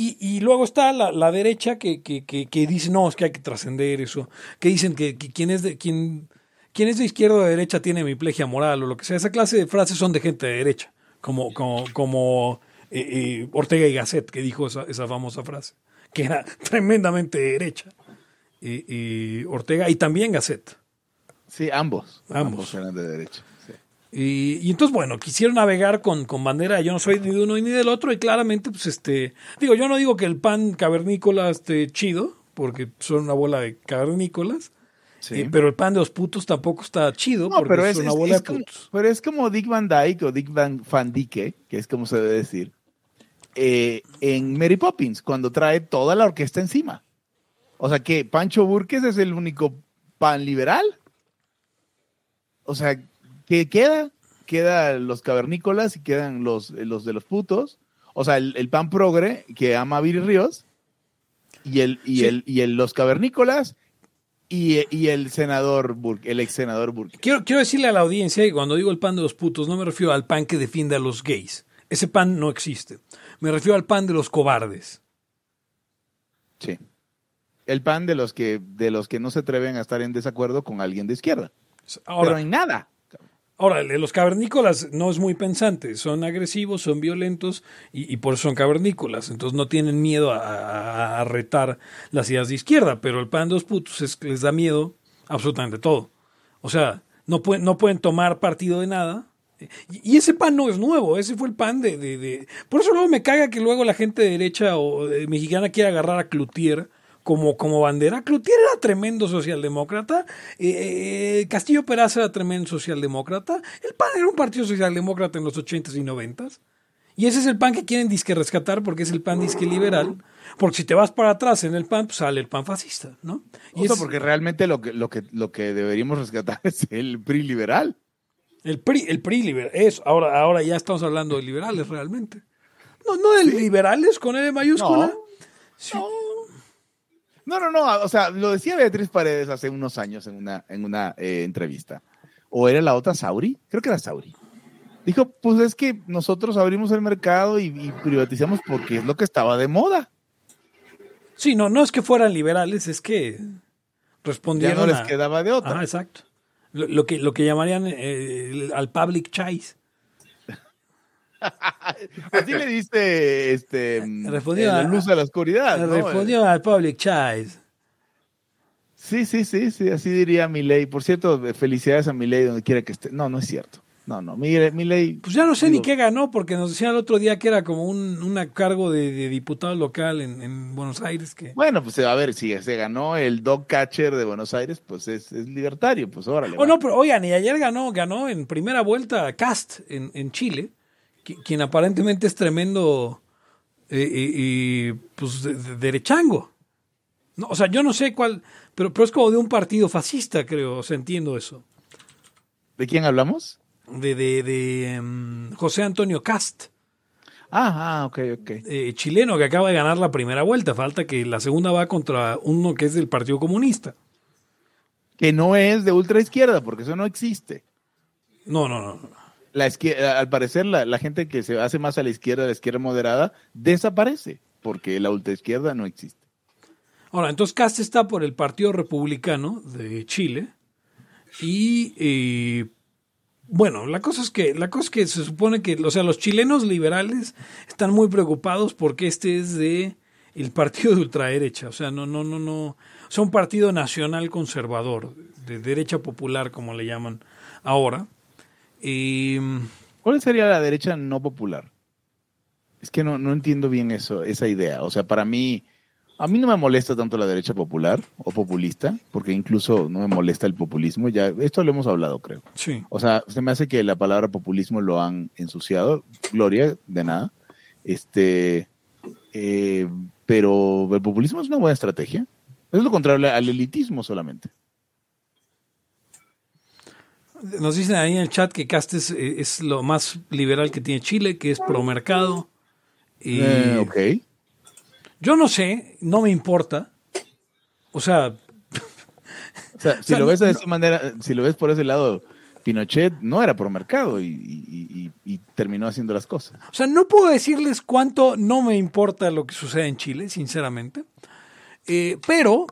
Y, y luego está la, la derecha que, que, que, que dice, no, es que hay que trascender eso. Que dicen que, que quien, es de, quien, quien es de izquierda o de derecha tiene hemiplegia moral o lo que sea. Esa clase de frases son de gente de derecha, como, como, como eh, eh, Ortega y Gasset, que dijo esa, esa famosa frase, que era tremendamente de derecha. eh, eh, Ortega y también Gasset. Sí, ambos. Ambos. eran de derecha. Y, y entonces, bueno, quisieron navegar con, con bandera, yo no soy ni de uno ni del otro, y claramente, pues este, digo, yo no digo que el pan cavernícola esté chido, porque son una bola de cavernícolas, Sí. eh, pero el pan de los putos tampoco está chido, No, porque pero es, es, una es- bola es de como, putos. pero es como Dick Van Dyke o Dick Van, Van Dyke, que es como se debe decir, eh, en Mary Poppins, cuando trae toda la orquesta encima. O sea que Pancho Burques es el único pan liberal. O sea, ¿qué queda? Quedan los cavernícolas y quedan los, los de los putos. O sea, el, el pan progre que ama a Viri Ríos y el, y Sí. el, y el, los cavernícolas y, y el senador Burke, el ex senador Burke. Quiero, quiero decirle a la audiencia que cuando digo el pan de los putos, no me refiero al pan que defiende a los gays. Ese pan no existe. Me refiero al pan de los cobardes. Sí. El pan de los que de los que no se atreven a estar en desacuerdo con alguien de izquierda. Ahora, Pero en nada. Ahora, los cavernícolas no es muy pensante, son agresivos, son violentos y, por eso son cavernícolas. Entonces no tienen miedo a, retar las ideas de izquierda, pero el pan de los putos es que les da miedo absolutamente todo. O sea, no pueden, no pueden tomar partido de nada. Y, ese pan no es nuevo, ese fue el pan de, de- de- Por eso luego me caga que luego la gente de derecha o de mexicana quiera agarrar a Cloutier como, como bandera. Cloutier era tremendo socialdemócrata, eh, eh, Castillo Peraza era tremendo socialdemócrata, el PAN era un partido socialdemócrata en los 80s y 90s. Y ese es el pan que quieren disque rescatar porque es el pan disque liberal. Porque si te vas para atrás en el pan, pues sale el pan fascista, ¿no? Y O sea, es- porque realmente lo que, lo que, lo que deberíamos rescatar es el PRI liberal. El PRI, el PRI liberal, eso, ahora, ahora ya estamos hablando de liberales realmente. No, no de liberales con L mayúscula. No. Sí. No, no, no. O sea, lo decía Beatriz Paredes hace unos años en una, en una eh, entrevista. ¿O era la otra Sauri? Creo que era Sauri. Dijo, pues es que nosotros abrimos el mercado y, y privatizamos porque es lo que estaba de moda. Sí, no, no es que fueran liberales, es que Ya respondieron no les a- quedaba de otra. Ajá, exacto. Lo, lo que, lo que llamarían eh, al public choice. Así le diste este, Respondió la a- luz a la oscuridad. ¿no? Respondió al public choice. Sí, sí, sí, sí, así diría Milei. Por cierto, felicidades a Milei donde quiera que esté. No, no es cierto. No, no, Milei, Pues ya no sé ni qué ganó, porque nos decían el otro día que era como un una cargo de, de diputado local en, en Buenos Aires. que Bueno, pues a ver, si se ganó el dog catcher de Buenos Aires, pues es, es libertario, pues órale. Oh, va. no, pero oigan, y ayer ganó, ganó en primera vuelta Cast en, en Chile, quien aparentemente es tremendo eh, pues de- de- derechango. No, o sea, yo no sé cuál, pero, pero es como de un partido fascista, creo, o sea, entiendo eso. ¿De quién hablamos? De, de, de em, José Antonio Cast, Ah, ah, ok, ok. eh, chileno que acaba de ganar la primera vuelta. Falta que la segunda va contra uno que es del Partido Comunista. Que no es de ultra izquierda, porque eso no existe. No, no, no. no. La izquierda, al parecer, la, la gente que se hace más a la izquierda, la izquierda moderada, desaparece, porque la ultra izquierda no existe. Ahora, entonces Cast está por el Partido Republicano de Chile y eh, bueno, la cosa es que la cosa es que se supone que, o sea, los chilenos liberales están muy preocupados porque este es de el partido de ultraderecha, o sea, no, no, no, no, o un partido nacional conservador, de derecha popular, como le llaman ahora. Y, ¿Cuál sería la derecha no popular? Es que no, no entiendo bien eso, esa idea. O sea, para mí, a mí no me molesta tanto la derecha popular o populista, porque incluso no me molesta el populismo. Ya, esto lo hemos hablado, creo. sí. O sea, se me hace que la palabra populismo lo han ensuciado. Gloria, de nada. Este, eh, pero el populismo es una buena estrategia. Es lo contrario al elitismo solamente. Nos dicen ahí en el chat que Cast es, eh, es lo más liberal que tiene Chile, que es pro mercado. Y Eh, ok. Yo no sé, no me importa. O sea, O sea, si sea, lo ves de no- esa manera, si lo ves por ese lado, Pinochet no era pro mercado y, y- y- y terminó haciendo las cosas. o sea, no puedo decirles cuánto no me importa lo que sucede en Chile, sinceramente. Eh, pero,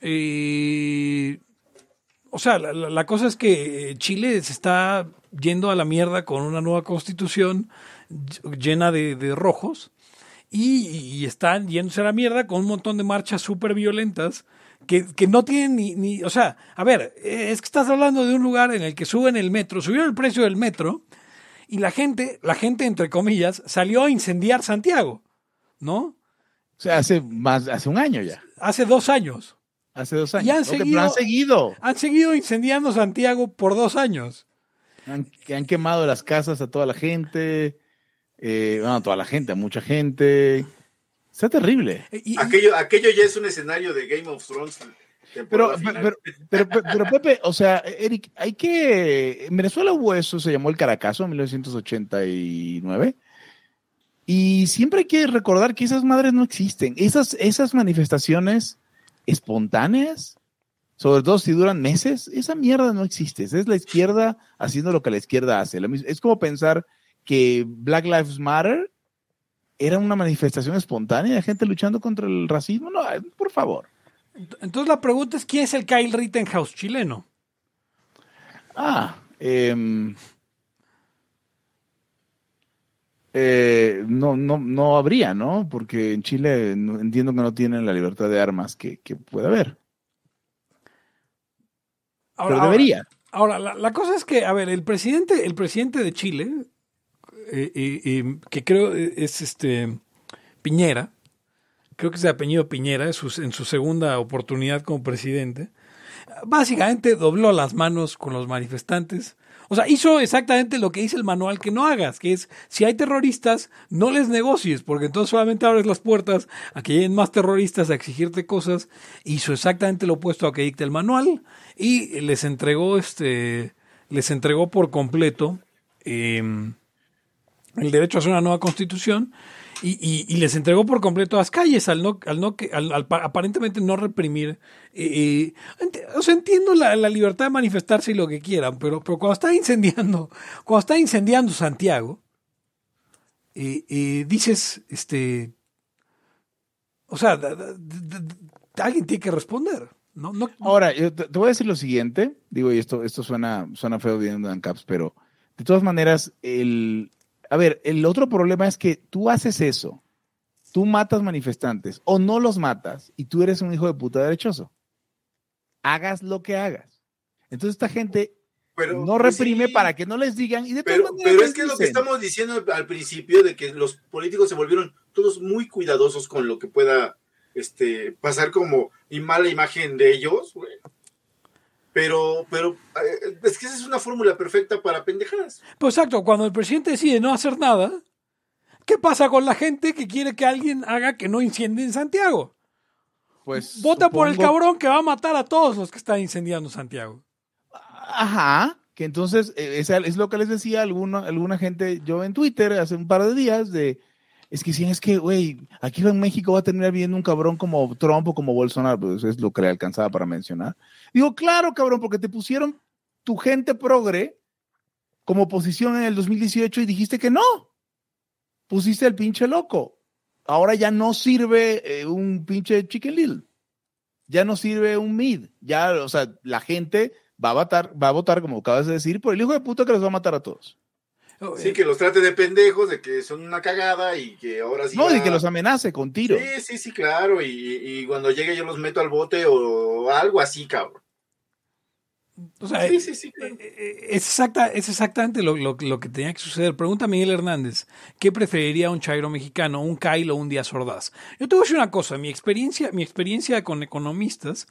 eh, o sea, la, cosa es que Chile se está yendo a la mierda con una nueva constitución ll- llena de, de rojos. y, y están yéndose a la mierda con un montón de marchas súper violentas que, que no tienen ni, ni, o sea, a ver, es que estás hablando de un lugar en el que suben el metro, subieron el precio del metro y la gente, la gente entre comillas, salió a incendiar Santiago, ¿no? O sea, hace más, hace un año ya. Hace dos años. Hace dos años. Y han seguido- han seguido. Han seguido incendiando Santiago por dos años. Han, que han quemado las casas a toda la gente. Eh, bueno, a toda la gente, a mucha gente. Está terrible. Y- y- Aquello, aquello ya es un escenario de Game of Thrones. Pero, pero, pero, Pepe, o sea, Eric, hay que. En Venezuela hubo eso, se llamó el Caracazo en 1989. Y siempre hay que recordar que esas madres no existen. Esas, esas manifestaciones espontáneas, sobre todo si duran meses, esa mierda no existe. Es la izquierda haciendo lo que la izquierda hace. Es como pensar que Black Lives Matter era una manifestación espontánea de gente luchando contra el racismo. No, por favor. entonces la pregunta es, ¿quién es el Kyle Rittenhouse chileno? Ah, em, eh, no, no, no habría, ¿no? Porque en Chile entiendo que no tienen la libertad de armas que, que puede haber. Ahora- Pero debería. Ahora, la, la cosa es que, a ver, el presidente, el presidente de Chile, eh, eh, eh, que creo es este Piñera, creo que es de apellido Piñera, en su, en su segunda oportunidad como presidente, básicamente dobló las manos con los manifestantes. O sea, hizo exactamente lo que dice el manual que no hagas, que es, si hay terroristas, no les negocies, porque entonces solamente abres las puertas a que lleguen más terroristas a exigirte cosas. Hizo exactamente lo opuesto a que dicta el manual y les entregó, este, les entregó por completo eh, el derecho a hacer una nueva constitución y, y- y les entregó por completo las calles al no, al no al, al pa- aparentemente no reprimir. eh, eh, o sea, entiendo la, libertad de manifestarse y lo que quieran, pero, pero cuando está incendiando, cuando está incendiando Santiago, eh, dices, este, o sea, alguien tiene que responder. No, no, Ahora, yo te, te voy a decir lo siguiente, digo, y esto, esto suena, suena feo viendo en caps, pero de todas maneras, el, a ver, el otro problema es que tú haces eso, tú matas manifestantes o no los matas y tú eres un hijo de puta derechoso. Hagas lo que hagas. Entonces esta gente Pero, no pues, reprime sí, para que no les digan y de todas Pero, maneras pero es que lo que dicen. estamos diciendo al principio de que los políticos se volvieron todos muy cuidadosos con lo que pueda este, pasar como y mala imagen de ellos, güey. Pero, pero eh, es que esa es una fórmula perfecta para pendejadas. Pues exacto, cuando el presidente decide no hacer nada, ¿qué pasa con la gente que quiere que alguien haga que no incendie en Santiago? Pues, Vota por el cabrón que va a matar a todos los que están incendiando Santiago. Ajá, que entonces eh, es lo que les decía alguna, alguna gente, yo en Twitter hace un par de días, de, es que sí, es que, güey, aquí en México va a terminar viendo un cabrón como Trump o como Bolsonaro, pues es lo que le alcanzaba para mencionar. Digo, claro, cabrón, porque te pusieron tu gente progre como oposición en el 2018 y dijiste que no. Pusiste al pinche loco. Ahora ya no sirve eh, un pinche Chicken Little. Ya no sirve un mid. Ya, o sea, la gente va a votar, va a votar, como acabas de decir, por el hijo de puta que los va a matar a todos. Sí, que los trate de pendejos, de que son una cagada y que ahora sí. No, va- y que los amenace con tiros. Sí, sí, sí, claro. Y, y cuando llegue yo los meto al bote o algo así, cabrón. O sea, Sí, sí, sí. claro. eh, eh, es, exacta, es exactamente lo, lo- lo que tenía que suceder. Pregunta a Miguel Hernández, ¿qué preferiría un Chairo mexicano, un Kyle o un Díaz Ordaz? Yo te voy a decir una cosa, mi experiencia, mi experiencia con economistas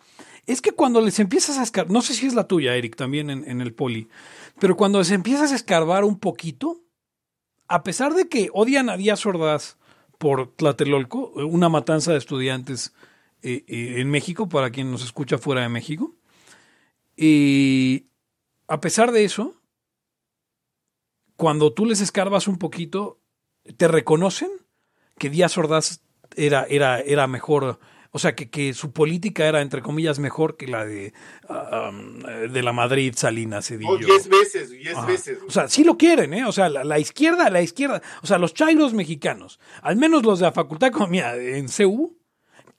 es que cuando les empiezas a escarbar, no sé si es la tuya, Eric, también en, en el poli, pero cuando les empiezas a escarbar un poquito, a pesar de que odian a Díaz Ordaz por Tlatelolco, una matanza de estudiantes eh, eh, en México, para quien nos escucha fuera de México, y a pesar de eso, cuando tú les escarbas un poquito, te reconocen que Díaz Ordaz era, era, era mejor, o sea, que, que su política era, entre comillas, mejor que la de, ah, um, de la Madrid, Salinas, Cedillo. Oh, diez veces, diez Ajá. veces. O sea, sí lo quieren, ¿eh? O sea, la, la izquierda, la izquierda, o sea, los chairos mexicanos, al menos los de la Facultad de Economía en CU,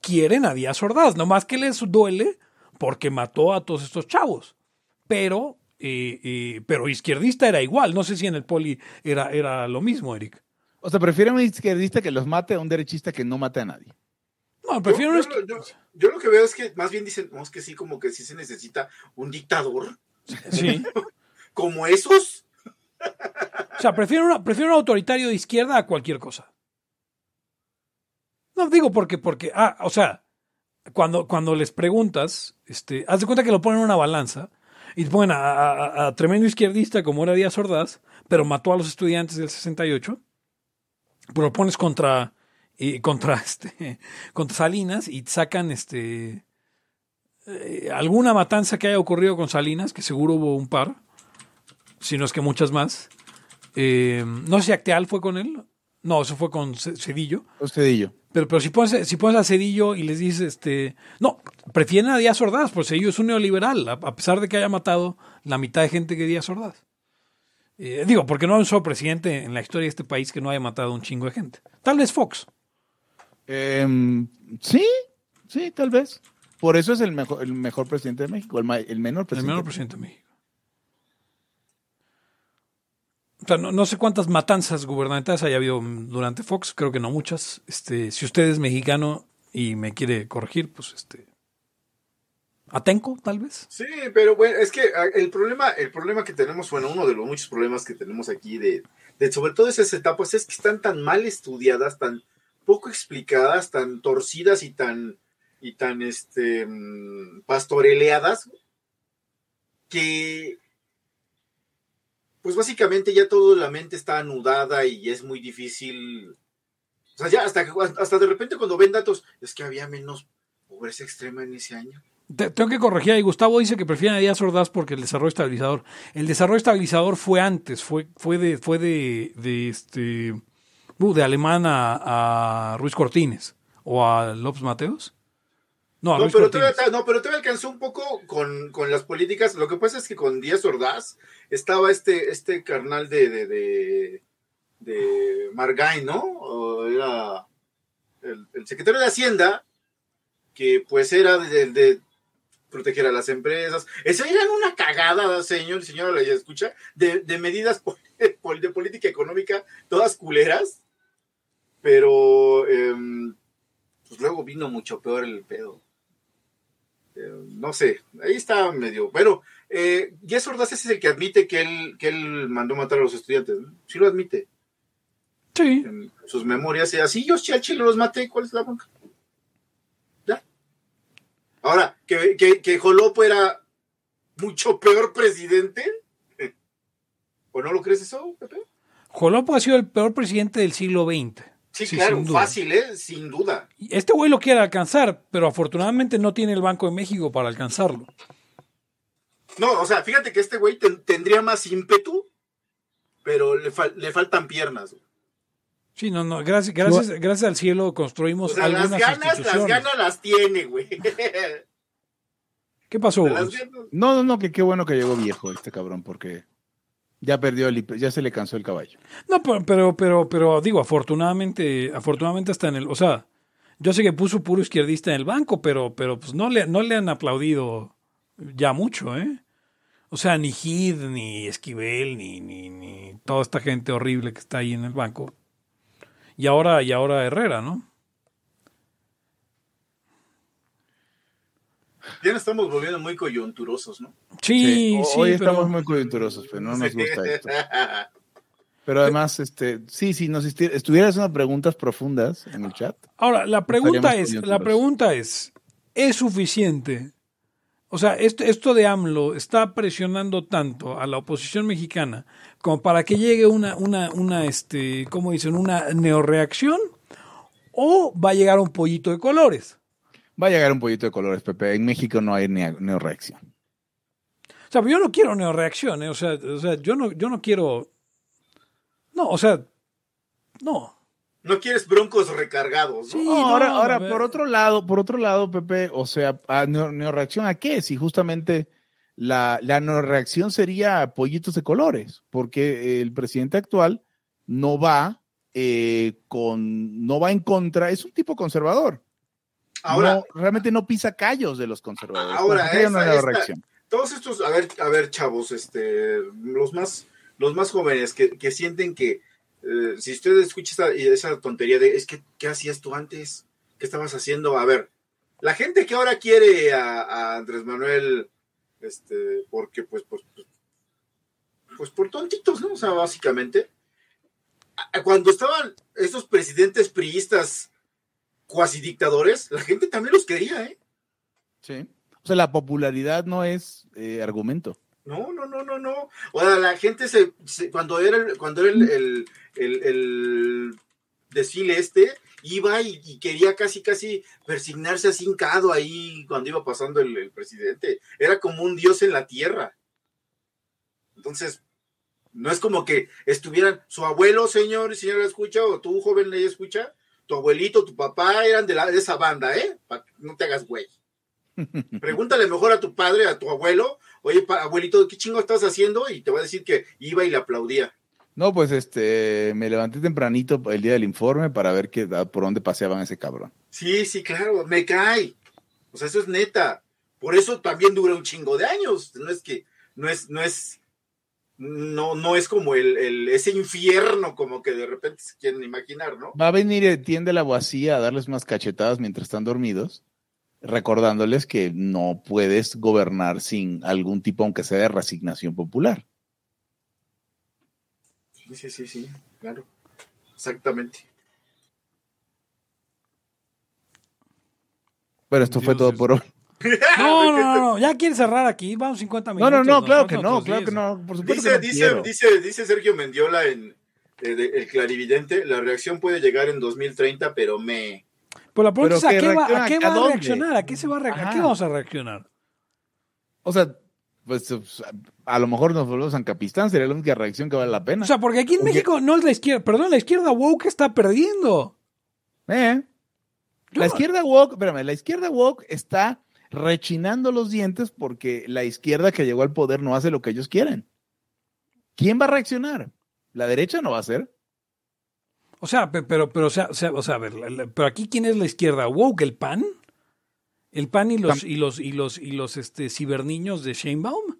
quieren a Díaz Ordaz, nomás que les duele porque mató a todos estos chavos. Pero, eh, eh, pero izquierdista era igual, no sé si en el poli era, era lo mismo, Eric. O sea, prefiero un izquierdista que los mate a un derechista que no mate a nadie. No, prefiero yo, un yo- yo- yo lo que veo es que más bien dicen, no, es que sí, como que sí se necesita un dictador Sí. como esos. O sea, prefiero, una- prefiero un autoritario de izquierda a cualquier cosa. No digo porque, porque, ah, o sea, cuando, cuando les preguntas, este, haz de cuenta que lo ponen en una balanza y ponen a, a- tremendo izquierdista como era Díaz Ordaz, pero mató a los estudiantes del 68, pero lo pones contra, eh, contra, este, contra Salinas y sacan este, eh, alguna matanza que haya ocurrido con Salinas, que seguro hubo un par, si no es que muchas más. Eh, no sé si Acteal fue con él. No, eso fue con Ce- Cedillo. O Cedillo. Pero, pero si pones, si pones a Cedillo y les dices, este, no, prefieren a Díaz Ordaz, pues Cedillo es un neoliberal, a, a pesar de que haya matado la mitad de gente que Díaz Ordaz. Eh, digo, porque no hay un solo presidente en la historia de este país que no haya matado un chingo de gente. Tal vez Fox. Em, sí, sí, tal vez. Por eso es el mejor, el mejor presidente de México, el, el menor El presidente. menor presidente de México. No, no sé cuántas matanzas gubernamentales haya habido durante Fox, creo que no muchas. Este, si usted es mexicano y me quiere corregir, pues este. Atenco, tal vez. Sí, pero bueno, es que ah, el problema, el problema que tenemos, bueno, uno de los muchos problemas que tenemos aquí de, de sobre todo esas etapas es que están tan mal estudiadas, tan poco explicadas, tan torcidas y tan y tan este mm, pastoreleadas que pues básicamente ya toda la mente está anudada y es muy difícil. O sea, ya hasta, hasta de repente cuando ven datos, es que había menos pobreza extrema en ese año. Te- tengo que corregir ahí. Gustavo dice que prefieren a Díaz porque el desarrollo estabilizador. El desarrollo estabilizador fue antes, fue, fue de, fue de, de este uh, de Alemán a, a Ruiz Cortines o a López Mateos. No, pero, todavía, no, pero todavía alcanzó un poco con, con las políticas. Lo que pasa es que con Díaz Ordaz estaba este, este carnal de, de, de, de Margain, ¿no? O era el, el secretario de Hacienda, que pues era de, de proteger a las empresas. Eso era una cagada, señor señora, ¿la escucha? De, de medidas pol- de política económica, todas culeras. Pero em, pues luego vino mucho peor el pedo. Eh, no sé, ahí está medio. Bueno, eh, ese es el que admite que él, que él mandó matar a los estudiantes. ¿no? Sí lo admite Sí. en sus memorias. Y así yo al chile los maté. ¿Cuál es la bronca? Ya. Ahora, que, que, que Jolopo era mucho peor presidente. ¿O no lo crees eso, Pepe? Jolopo ha sido el peor presidente del siglo XX. Sí, Sí, claro, fácil, ¿eh? Sin duda. Este güey lo quiere alcanzar, pero afortunadamente no tiene el Banco de México para alcanzarlo. No, o sea, fíjate que este güey ten- tendría más ímpetu, pero le, fal- le faltan piernas. güey. Sí, no, no, gracias, gracias, gracias al cielo construimos O sea, las algunas ganas, las ganas las tiene, güey. ¿Qué pasó? Las No, no, no, que qué bueno que llegó viejo este cabrón, porque ya perdió el, ya se le cansó el caballo. No, pero, pero, pero, pero, digo, afortunadamente, afortunadamente está en el, o sea, yo sé que puso puro izquierdista en el banco, pero, pero pues no le, no le han aplaudido ya mucho, ¿eh? O sea, ni Hid, ni Esquivel, ni, ni, ni toda esta gente horrible que está ahí en el banco. Y ahora, y ahora Herrera, ¿no? Ya nos estamos volviendo muy coyunturosos, ¿no? Sí, O- sí, Hoy pero- estamos muy coyunturosos, pero no nos gusta esto. Pero además, este, sí, si nos estuvieras haciendo preguntas profundas en el chat, Ahora, la pregunta es, la pregunta es, ¿es suficiente? O sea, esto, esto de AMLO está presionando tanto a la oposición mexicana como para que llegue una, una, una, este, ¿cómo dicen? Una neoreacción o va a llegar un pollito de colores. Va a llegar un pollito de colores, Pepe. En México no hay neo- neoreacción. O sea, yo no quiero neoreacción, ¿eh? o sea, o sea, yo no, yo no quiero, no, o sea, no. No quieres broncos recargados, ¿no? Sí. No, ahora, no, ahora por otro lado, por otro lado, Pepe, o sea, ¿a neo- neoreacción a qué? Si justamente la, la neoreacción sería pollitos de colores, porque el presidente actual no va eh, con, no va en contra, es un tipo conservador. Ahora, No, realmente no pisa callos de los conservadores. Ahora, sería una esa- neoreacción. todos estos, a ver, a ver, chavos, este, los más, los más jóvenes que, que sienten que eh, si usted escucha esa, esa tontería de, es que, ¿qué hacías tú antes? ¿Qué estabas haciendo? A ver, la gente que ahora quiere a, a Andrés Manuel, este, porque pues, pues, pues, pues por tontitos, ¿no? O sea, básicamente, cuando estaban esos presidentes priistas cuasi dictadores, la gente también los quería, ¿eh? Sí. O sea, la popularidad no es eh, argumento. No, no, no, no, no. O sea, la gente se, se- cuando era el, cuando era el, el, el- el desfile este, iba y, y quería casi, casi persignarse así hincado ahí cuando iba pasando el, el presidente. Era como un dios en la tierra. Entonces, no es como que estuvieran su abuelo, señor y señora escucha, o tú, joven, le escucha, tu abuelito, tu papá eran de, la, de esa banda, ¿eh? Pa- no te hagas güey. Pregúntale mejor a tu padre, a tu abuelo, oye, abuelito, ¿qué chingo estás haciendo? Y te va a decir que iba y le aplaudía. No, pues este, me levanté tempranito el día del informe para ver qué, por dónde paseaban ese cabrón. Sí, sí, claro, me cae. O sea, eso es neta. Por eso también dura un chingo de años. No es que, no es, no es, no, no es como el, el- ese infierno como que de repente se quieren imaginar, ¿no? Va a venir Etienne de la Boacía a darles unas cachetadas mientras están dormidos, recordándoles que no puedes gobernar sin algún tipo, aunque sea de resignación popular. Sí, sí, sí, sí, claro. Exactamente. Pero esto fue todo Dios. por hoy. No, no, no, no, ya quieres cerrar aquí, vamos 50 No, minutos. no, no, nos claro que no, claro que 10. no, por supuesto Dice, que no dice, quiero. dice, dice Sergio Mendiola en eh, de- El Clarividente, la reacción puede llegar en 2030, pero me... Pues la pregunta Pero es, ¿a qué, va, ¿a qué ¿a va a dónde? reaccionar? ¿A qué, se va a, re- ¿A qué vamos a reaccionar? O sea, pues a lo mejor nos volvemos a Capistán, sería la única reacción que vale la pena. O sea, porque aquí en México no es la izquierda, perdón, la izquierda woke está perdiendo. Eh, Yo La no- izquierda woke, espérame, la izquierda woke está rechinando los dientes porque la izquierda que llegó al poder no hace lo que ellos quieren. ¿Quién va a reaccionar? La derecha no va a hacer. O sea, pe- pero, pero, o sea, o sea, a ver, pero aquí quién es la izquierda woke, el PAN, el PAN y los y los y los y los este ciberniños de Sheinbaum.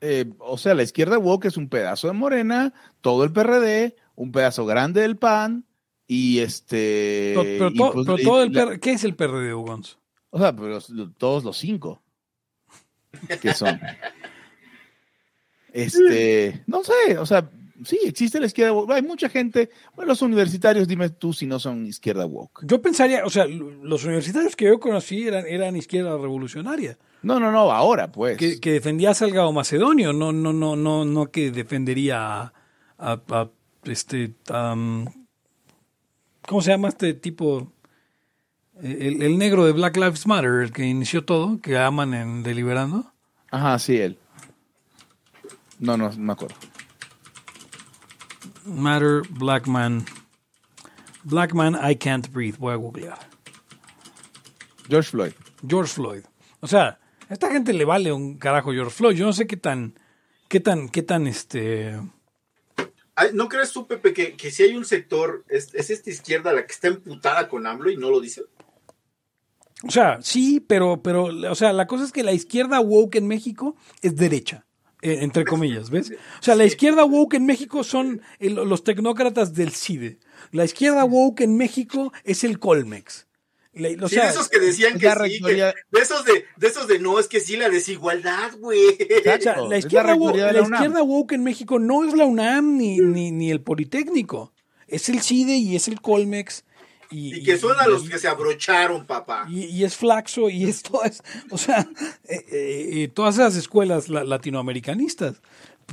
Eh, o sea, la izquierda woke es un pedazo de Morena, todo el PRD, un pedazo grande del PAN y este. Pero, y pues, pero todo el la- ¿qué es el PRD, Ugons? O sea, pero todos los cinco. que son? Este, no sé, o sea, sí, existe la izquierda woke. Hay mucha gente, bueno, los universitarios, dime tú si no son izquierda woke. Yo pensaría, o sea, los universitarios que yo conocí eran, eran izquierda revolucionaria, No, no, no, ahora pues. que, que defendía a Salgado Macedonio, no, no, no, no, no que defendería a, a- a, este, ¿cómo se llama este tipo? El, el negro de Black Lives Matter, el que inició todo, que aman en Deliberando. Ajá, sí, él. No, no, no me acuerdo. Matter, Black Man. Black Man, I Can't Breathe. Voy a googlear. George Floyd. George Floyd. O sea, a esta gente le vale un carajo George Floyd. Yo no sé qué tan, qué tan, qué tan este. ¿No crees tú, Pepe, que, que si hay un sector, es, es esta izquierda la que está emputada con AMLO y no lo dice? O sea, sí, pero, pero, o sea, la cosa es que la izquierda woke en México es derecha, eh, entre comillas, ¿ves? O sea, la izquierda woke en México son el- los tecnócratas del CIDE. La izquierda woke en México es el Colmex. La- o Sí, sea, de esos que decían que sí, que- de esos de, de esos de no, es que sí, la desigualdad, güey. O sea, la izquierda, la izquierda woke en México no es la UNAM ni, ni, ni el Politécnico. Es el CIDE y es el Colmex. Y, Y que son a y- los que se abrocharon, papá. y, y es flaxo y es todas, o sea, eh, eh, eh, todas esas escuelas la- latinoamericanistas.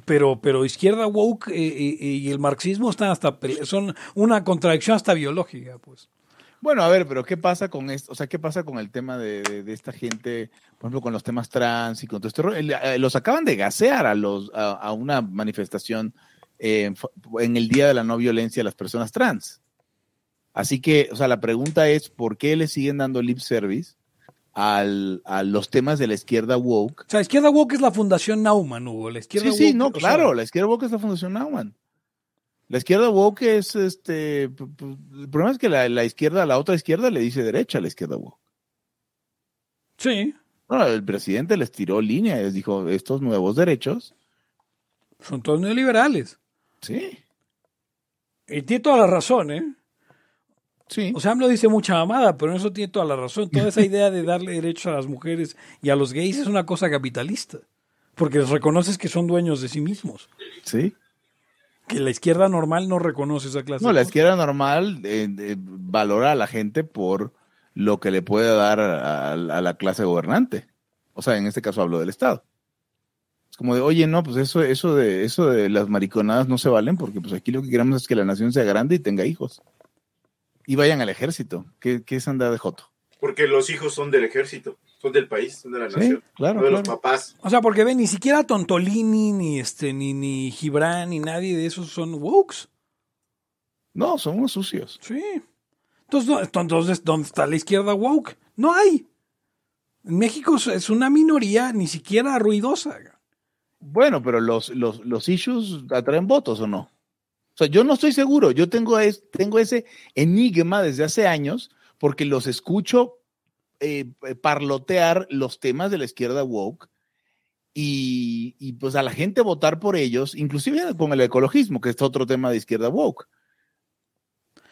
Pero, pero izquierda woke eh, eh, eh, y el marxismo están hasta son una contradicción hasta biológica, pues. Bueno, a ver, pero ¿qué pasa con esto? O sea, ¿qué pasa con el tema de, de- de esta gente, por ejemplo, con los temas trans y con todo esto? Los acaban de gasear a, los, a, a una manifestación eh, en el Día de la No Violencia a las personas trans. Así que, o sea, la pregunta es, ¿por qué le siguen dando lip service al, a los temas de la izquierda woke? O sea, izquierda woke es la fundación Nauman, Hugo. La izquierda Sí, sí, woke, no, o sea, claro, la izquierda woke es la Fundación Nauman. La izquierda woke es, este, el problema es que la, la izquierda, la otra izquierda le dice derecha a la izquierda woke. sí, No, el presidente les tiró línea, les dijo, estos nuevos derechos, son todos neoliberales. sí. Y tiene toda la razón, ¿eh? Sí. O sea, AMLO dice mucha mamada, pero en eso tiene toda la razón. Toda esa idea de darle derechos a las mujeres y a los gays es una cosa capitalista. Porque les reconoces que son dueños de sí mismos. sí. Que la izquierda normal no reconoce esa clase No, la izquierda normal eh, eh, valora a la gente por lo que le puede dar a, a la clase gobernante. O sea, en este caso hablo del Estado. Es como de, oye, no, pues eso, eso de, eso de las mariconadas no se valen porque pues aquí lo que queremos es que la nación sea grande y tenga hijos. Y vayan al ejército. ¿Qué, qué es andar de joto? Porque los hijos son del ejército, son del país, son de la Sí, nación, claro, no de los claro. papás. O sea, porque ve, ni siquiera Tontolini, ni este, ni, ni Gibran, ni nadie de esos son wokes. No, son unos sucios. Sí. Entonces, ¿dó- entonces, ¿dónde está la izquierda woke? No hay. En México es- es una minoría ni siquiera ruidosa. Bueno, pero los, los, los issues atraen votos o no. O sea, yo no estoy seguro. Yo tengo, es, tengo ese enigma desde hace años porque los escucho eh, eh, parlotear los temas de la izquierda woke y, y, pues a la gente votar por ellos, inclusive con el ecologismo, que es otro tema de izquierda woke.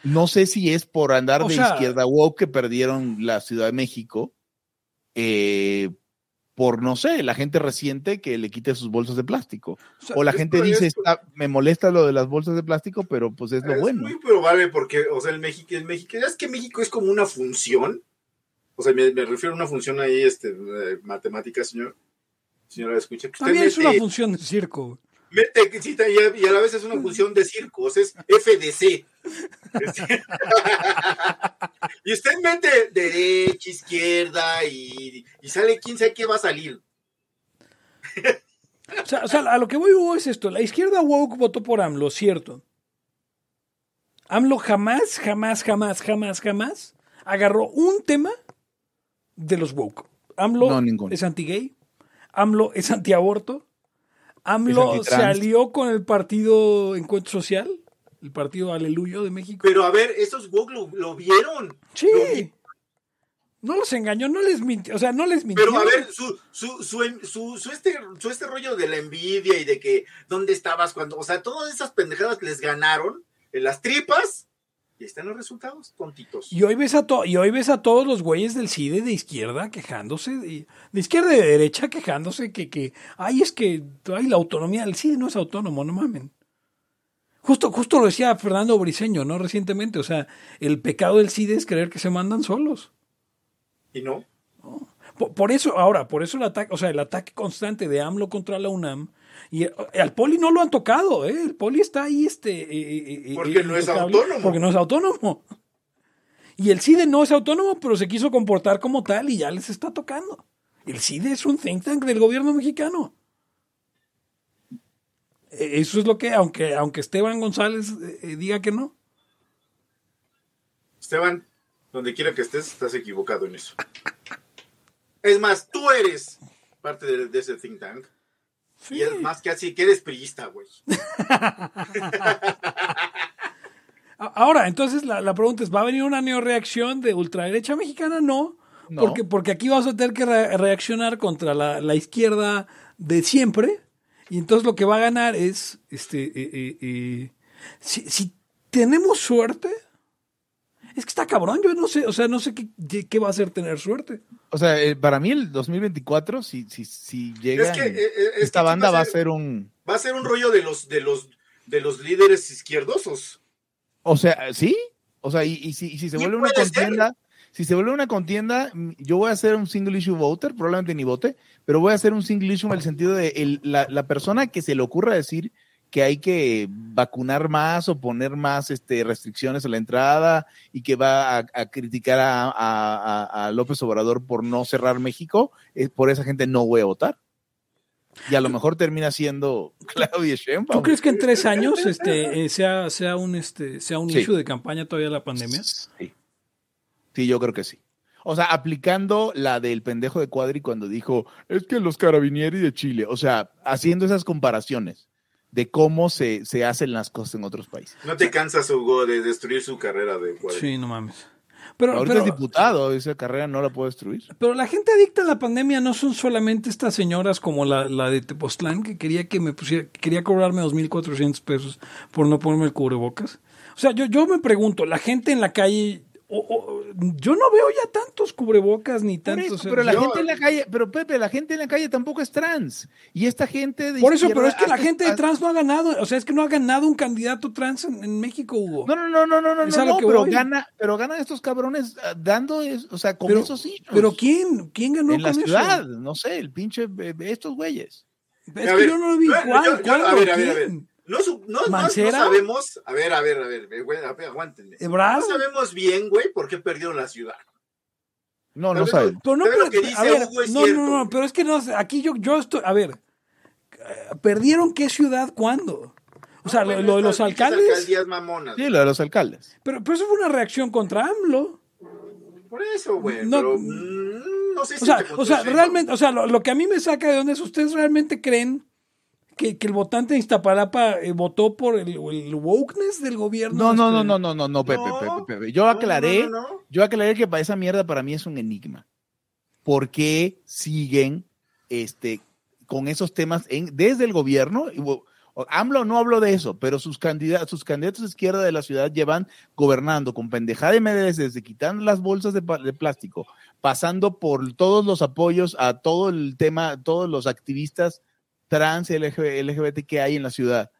No sé si es por andar O de sea- izquierda woke que perdieron la Ciudad de México, eh, por no sé, la gente reciente que le quite sus bolsas de plástico. O sea, O la es gente dice. "Está- me molesta lo de las bolsas de plástico, pero pues es lo es bueno. muy probable porque, o sea, el México, el México, es que México es como una función. O sea, me, me refiero a una función ahí, este, matemática, señor. Señora, escucha. que usted también es mete- una función de circo. mete- y, a, y a la vez es una función de circos, es FDC. Este- y usted mete derecha, izquierda y, y sale quién sabe qué va a salir. O sea, o sea, a lo que voy Hugo, es esto. La izquierda woke votó por AMLO, cierto. AMLO jamás, jamás, jamás, jamás, jamás agarró un tema de los woke. AMLO No, es anti-gay. AMLO es antiaborto. AMLO Es se antitrans. alió con el partido Encuentro Social, el partido Aleluyo de México. Pero a ver, esos woke lo, lo vieron. Sí. Lo vi. No los engañó, no les mintió. O sea, no les mintió. Pero a ver, su, su, su, su, su este, su este rollo de la envidia y de que dónde estabas cuando, o sea, todas esas pendejadas les ganaron en las tripas y están los resultados tontitos. Y hoy ves a to- y hoy ves a todos los güeyes del CIDE de izquierda quejándose, de, de izquierda y de derecha quejándose que, que, ay, es que ay, la autonomía del CIDE no es autónomo, no mamen. Justo, justo lo decía Fernando Briseño, ¿no? Recientemente, o sea, el pecado del CIDE es creer que se mandan solos. Y no, Por, por eso, ahora, por eso el ataque, o sea, el ataque constante de AMLO contra la UNAM, y eh, al Poli no lo han tocado, ¿eh? El Poli está ahí, este... eh, eh, Porque eh, no es autónomo. Porque no es autónomo. Y el CIDE no es autónomo, pero se quiso comportar como tal y ya les está tocando. El CIDE es un think tank del gobierno mexicano. Eh, Eso es lo que, aunque, aunque Esteban González eh, eh, diga que no. Esteban, donde quiera que estés, estás equivocado en eso. Es más, tú eres parte de, de ese think tank. Sí. Y es más que así, que eres priista, güey. Ahora, entonces la, la pregunta es, ¿va a venir una neoreacción de ultraderecha mexicana? No, No. Porque, porque aquí vas a tener que re- reaccionar contra la, la izquierda de siempre y entonces lo que va a ganar es, este, eh, eh, eh, si, si tenemos suerte, es que está cabrón, yo no sé, o sea, no sé qué, qué- va a hacer tener suerte. O sea, eh, para mí el 2024, si, si, si llega, Es que, es esta que banda va a ser- ser un... Va a ser un rollo de los, de los, de los líderes izquierdosos. O sea, ¿sí? O sea, y, y si, y si se vuelve una ser. Si se vuelve una contienda, yo voy a ser un single issue voter, probablemente ni vote, pero voy a hacer un single issue en el sentido de el- la, la persona que se le ocurra decir que hay que vacunar más o poner más este, restricciones a la entrada y que va a, a criticar a, a- a- a López Obrador por no cerrar México, eh, por esa gente no voy a votar. Y a lo mejor termina siendo Claudia Sheinbaum. ¿Tú crees que en tres años este, eh, sea, sea un, este, sea un Sí. issue de campaña todavía la pandemia? Sí. Sí, yo creo que sí. O sea, aplicando la del pendejo de Cuadri cuando dijo, es que los carabinieri de Chile, o sea, haciendo esas comparaciones de cómo se, se hacen las cosas en otros países. No te cansas, Hugo, de destruir su carrera de cuadro. Sí, no mames. Pero, Ahorita pero- es diputado, esa carrera no la puede destruir. Pero la gente adicta a la pandemia no son solamente estas señoras como la, la de Tepoztlán que quería que me pusiera, que quería cobrarme 2.400 pesos por no ponerme el cubrebocas. O sea, yo, yo me pregunto, la gente en la calle, o- o- yo no veo ya tantos cubrebocas ni tantos. eso, pero la yo- gente en la calle, pero Pepe, la gente en la calle tampoco es trans. Y esta gente de Por eso, pero es que la gente de trans no ha ganado, o sea, es que no ha ganado un candidato trans en, en México, Hugo. No, no, no, no, no, no, Es no, pero voy. gana, pero ganan estos cabrones ah, dando, o sea, con pero, esos hijos. pero ¿quién? ¿Quién ganó en la con ciudad, eso? no sé, el pinche eh, estos güeyes. Es A que ver, yo no lo vi. yo- ¿Cuál? yo- yo- ¿Cuándo? a ver, a ver, a ver. No, no, no- sabemos. A ver, a ver, a ver, güey, aguántenme. ¿Ebrard? No sabemos bien, güey, por qué perdieron la ciudad. No, no Sabemos- saben. Pero no, ¿Sabe pero- dice a ver, no, no, no, pero es que no, sé, aquí yo, yo estoy, a ver, eh, ¿perdieron qué ciudad cuándo? O sea, No, lo, bueno, lo de los alcaldes, alcaldías mamonas. Sí, lo de los alcaldes. pero, pero eso fue una reacción contra AMLO. Por eso, güey. No- pero mm, no sé si O sea, te o sea, realmente, o sea, lo, lo que a mí me saca de onda es, ¿ustedes realmente creen que, que el votante de Iztapalapa eh, votó por el, el wokeness del gobierno? No, no, no, Este, no, no, no, no, Pepe, No. Pepe, Pepe. Yo aclaré, no, no, no. yo aclaré que para esa mierda para mí es un enigma. ¿Por qué siguen este con esos temas en, desde el gobierno? AMLO no habló de eso, pero sus candidatos, sus candidatos de izquierda de la ciudad llevan gobernando con pendejada de medidas desde quitando las bolsas de, de plástico, pasando por todos los apoyos a todo el tema, todos los activistas trans LGBT que hay en la ciudad.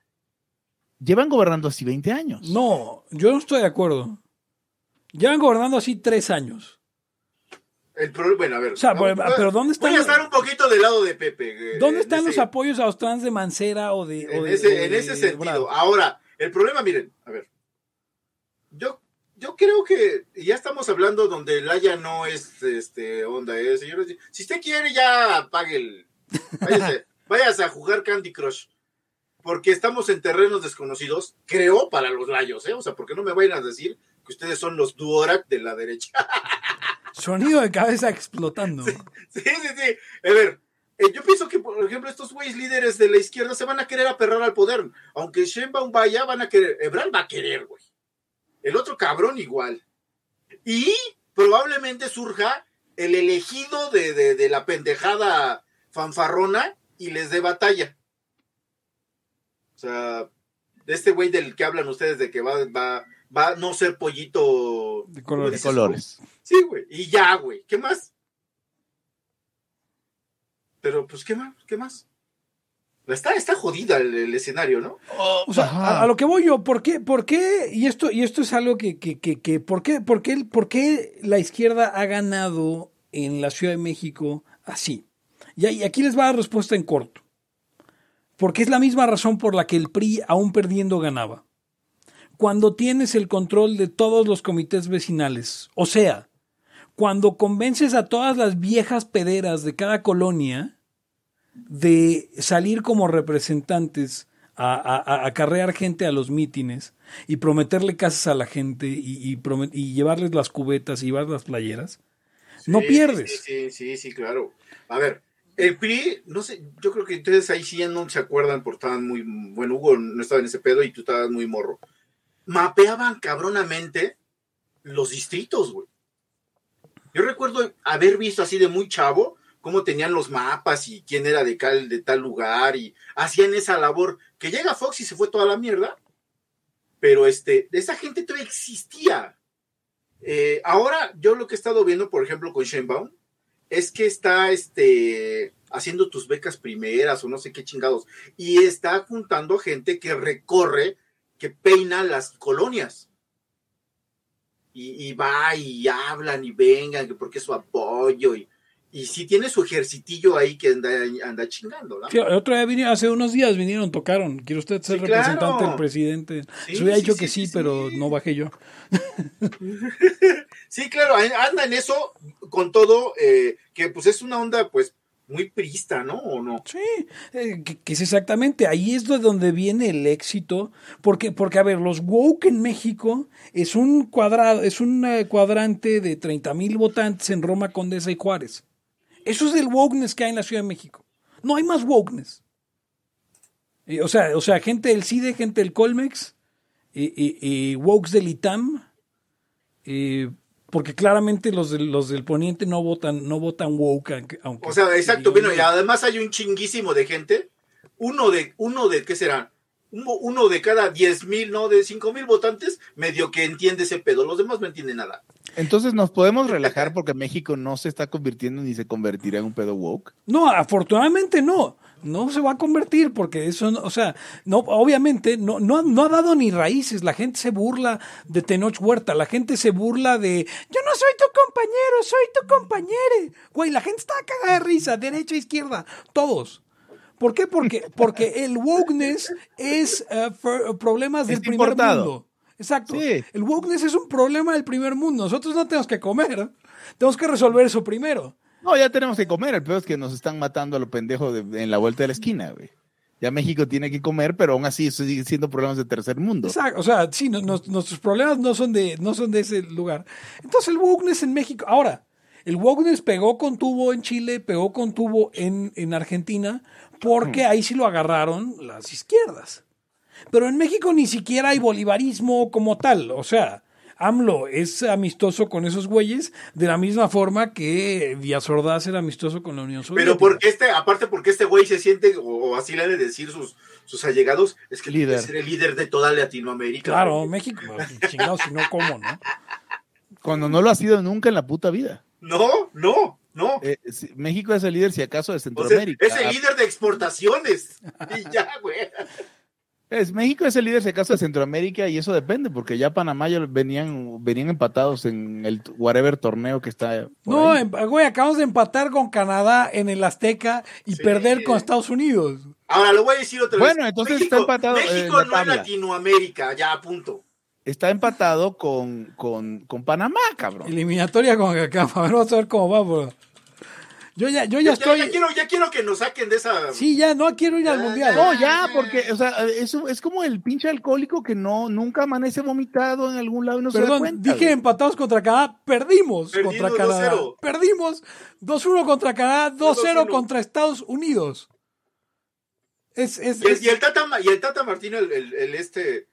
Llevan gobernando así 20 años. No, yo no estoy de acuerdo. Llevan gobernando así tres años. El pro- bueno, a ver. O sea, vamos- pero- pero ¿dónde están Voy a los- estar un poquito del lado de Pepe. eh, ¿Dónde están ese- los apoyos a los trans de Mancera o de... o En de- ese, en sentido. Ahora, el problema, miren, a ver. Yo, yo creo que ya estamos hablando donde el Haya no es este onda, eh, señores. Si usted quiere, ya apague el. Váyase, váyase a jugar Candy Crush. Porque estamos en terrenos desconocidos, creo, para los layos, ¿eh? O sea, porque no me vayan a decir que ustedes son los Duorak de la derecha. Sonido de cabeza explotando. Sí, sí, sí. A ver, eh, yo pienso que, por ejemplo, estos güeyes líderes de la izquierda se van a querer aperrar al poder. Aunque Sheinbaum vaya, van a querer. Ebrard va a querer, güey. El otro cabrón igual. Y probablemente surja el elegido de, de- de la pendejada fanfarrona y les dé batalla. O sea, de este güey del que hablan ustedes de que va, va, va a no ser pollito De ¿cómo colores. de dices, colores. Sí, güey. Y ya, güey. ¿Qué más? Pero, pues, ¿qué más? ¿Qué más? Está, está jodida el, el escenario, ¿no? O sea, a lo que voy yo, ¿por qué? ¿Por qué? Y esto, y esto es algo que, que, que, que- ¿por, qué, por, qué, ¿por qué la izquierda ha ganado en la Ciudad de México así? Y, aquí les va la respuesta en corto. Porque es la misma razón por la que el PRI, aún perdiendo, ganaba. Cuando tienes el control de todos los comités vecinales, o sea, cuando convences a todas las viejas pederas de cada colonia de salir como representantes a, acarrear gente a los mítines y prometerle casas a la gente y, y y llevarles las cubetas y llevar las playeras, no pierdes. Sí, sí, sí, sí, claro. A ver, el PRI, no sé, yo creo que ustedes ahí sí ya no se acuerdan porque estaban muy. Bueno, Hugo no estaba en ese pedo y tú estabas muy morro. Mapeaban cabronamente los distritos, güey. Yo recuerdo haber visto así de muy chavo cómo tenían los mapas y quién era de, de tal lugar y hacían esa labor. Que llega Fox y se fue toda la mierda. Pero este, esa gente todavía existía. Eh, ahora, yo lo que he estado viendo, por ejemplo, con Sheinbaum, es que está este, haciendo tus becas primeras o no sé qué chingados. Y está juntando gente que recorre, que peina las colonias. Y, y va y hablan y vengan, que porque es su apoyo. Y, y sí tiene su ejercitillo ahí que anda, anda chingando, ¿no? Sí, otro día vinieron, hace unos días vinieron, tocaron. ¿Quiere usted ser Sí, claro. representante del presidente? Sí, Se hubiera dicho que sí, pero no bajé yo. Sí, claro, anda en eso con todo, eh, que pues es una onda pues muy prista, ¿no? ¿O no? Sí, eh, que, que es exactamente, ahí es de donde viene el éxito, porque, porque a ver, los woke en México es un cuadrado, es un eh, cuadrante de 30 mil votantes en Roma, Condesa y Juárez. Eso es el wokeness que hay en la Ciudad de México. No hay más wokeness. Eh, o, sea, o sea, gente del CIDE, gente del Colmex, y, y, y wokes del ITAM, eh, porque claramente los del, los del poniente no votan, no votan woke, aunque, O sea, exacto, bueno, y además hay un chinguísimo de gente, uno de, uno de, ¿qué será? uno, uno de cada 10 mil, no, de 5 mil votantes, medio que entiende ese pedo. Los demás no entienden nada. Entonces nos podemos relajar porque México no se está convirtiendo ni se convertirá en un pedo woke. No, afortunadamente no. No se va a convertir porque eso, o sea, no, obviamente no, no, no ha dado ni raíces. La gente se burla de Tenoch Huerta, la gente se burla de yo no soy tu compañero, soy tu compañero. Güey, la gente está cagada de risa, derecha, izquierda, todos. ¿Por qué? Porque, porque el wokeness es fer- problemas del Es primer importado. mundo. Exacto. Sí. El wokeness es un problema del primer mundo. Nosotros no tenemos que comer. Tenemos que resolver eso primero. No, ya tenemos que comer. El peor es que nos están matando a lo pendejo de- en la vuelta de la esquina, güey. Ya México tiene que comer, pero aún así eso sigue siendo problemas de tercer mundo. Exacto, o sea, sí, no- no- nuestros problemas no son, de, no son de ese lugar. Entonces el wokeness en México, ahora, el wokeness pegó con tubo en Chile, pegó con tubo en, en Argentina, porque ahí sí lo agarraron las izquierdas. Pero en México ni siquiera hay bolivarismo como tal, o sea, AMLO es amistoso con esos güeyes de la misma forma que Díaz Ordaz era amistoso con la Unión Soviética. Pero porque este, aparte porque este güey se siente, o, o así le han de decir sus, sus allegados, es que Líder. líder. ser el líder de toda Latinoamérica. Claro, güey. México, chingados, si no, ¿cómo, no? Cuando no lo ha sido nunca en la puta vida. No, no, no. Eh, México es el líder, si acaso, de O sea, Centroamérica. es el líder de exportaciones. Y ya, güey. Es- México es el líder, si acaso, de Centroamérica y eso depende, porque ya Panamá ya venían, venían empatados en el whatever torneo que está. No, ahí. em- güey, acabamos de empatar con Canadá en el Azteca y Sí. perder con Estados Unidos. Ahora lo voy a decir otra Bueno, vez. entonces está empatado, eh, México no es Latinoamérica, ya, punto. Está empatado con, con, con Panamá, cabrón. Eliminatoria con acá, a ver, vamos a ver cómo va. bro. Yo ya, yo ya estoy. ya, quiero, ya quiero que nos saquen de esa. Sí, ya no quiero ir al Ya, mundial. No, ya, porque, o sea, eso es como el pinche alcohólico que no, nunca amanece vomitado en algún lado y no se da Perdón, cuenta. dije güey. empatados contra Canadá, perdimos Perdido contra Canadá. 2-0. Perdimos 2-1 contra Canadá, 2-0 2-1. contra Estados Unidos. Es, es, Y el, es- y el Tata, y el Tata Martino, el, el- el este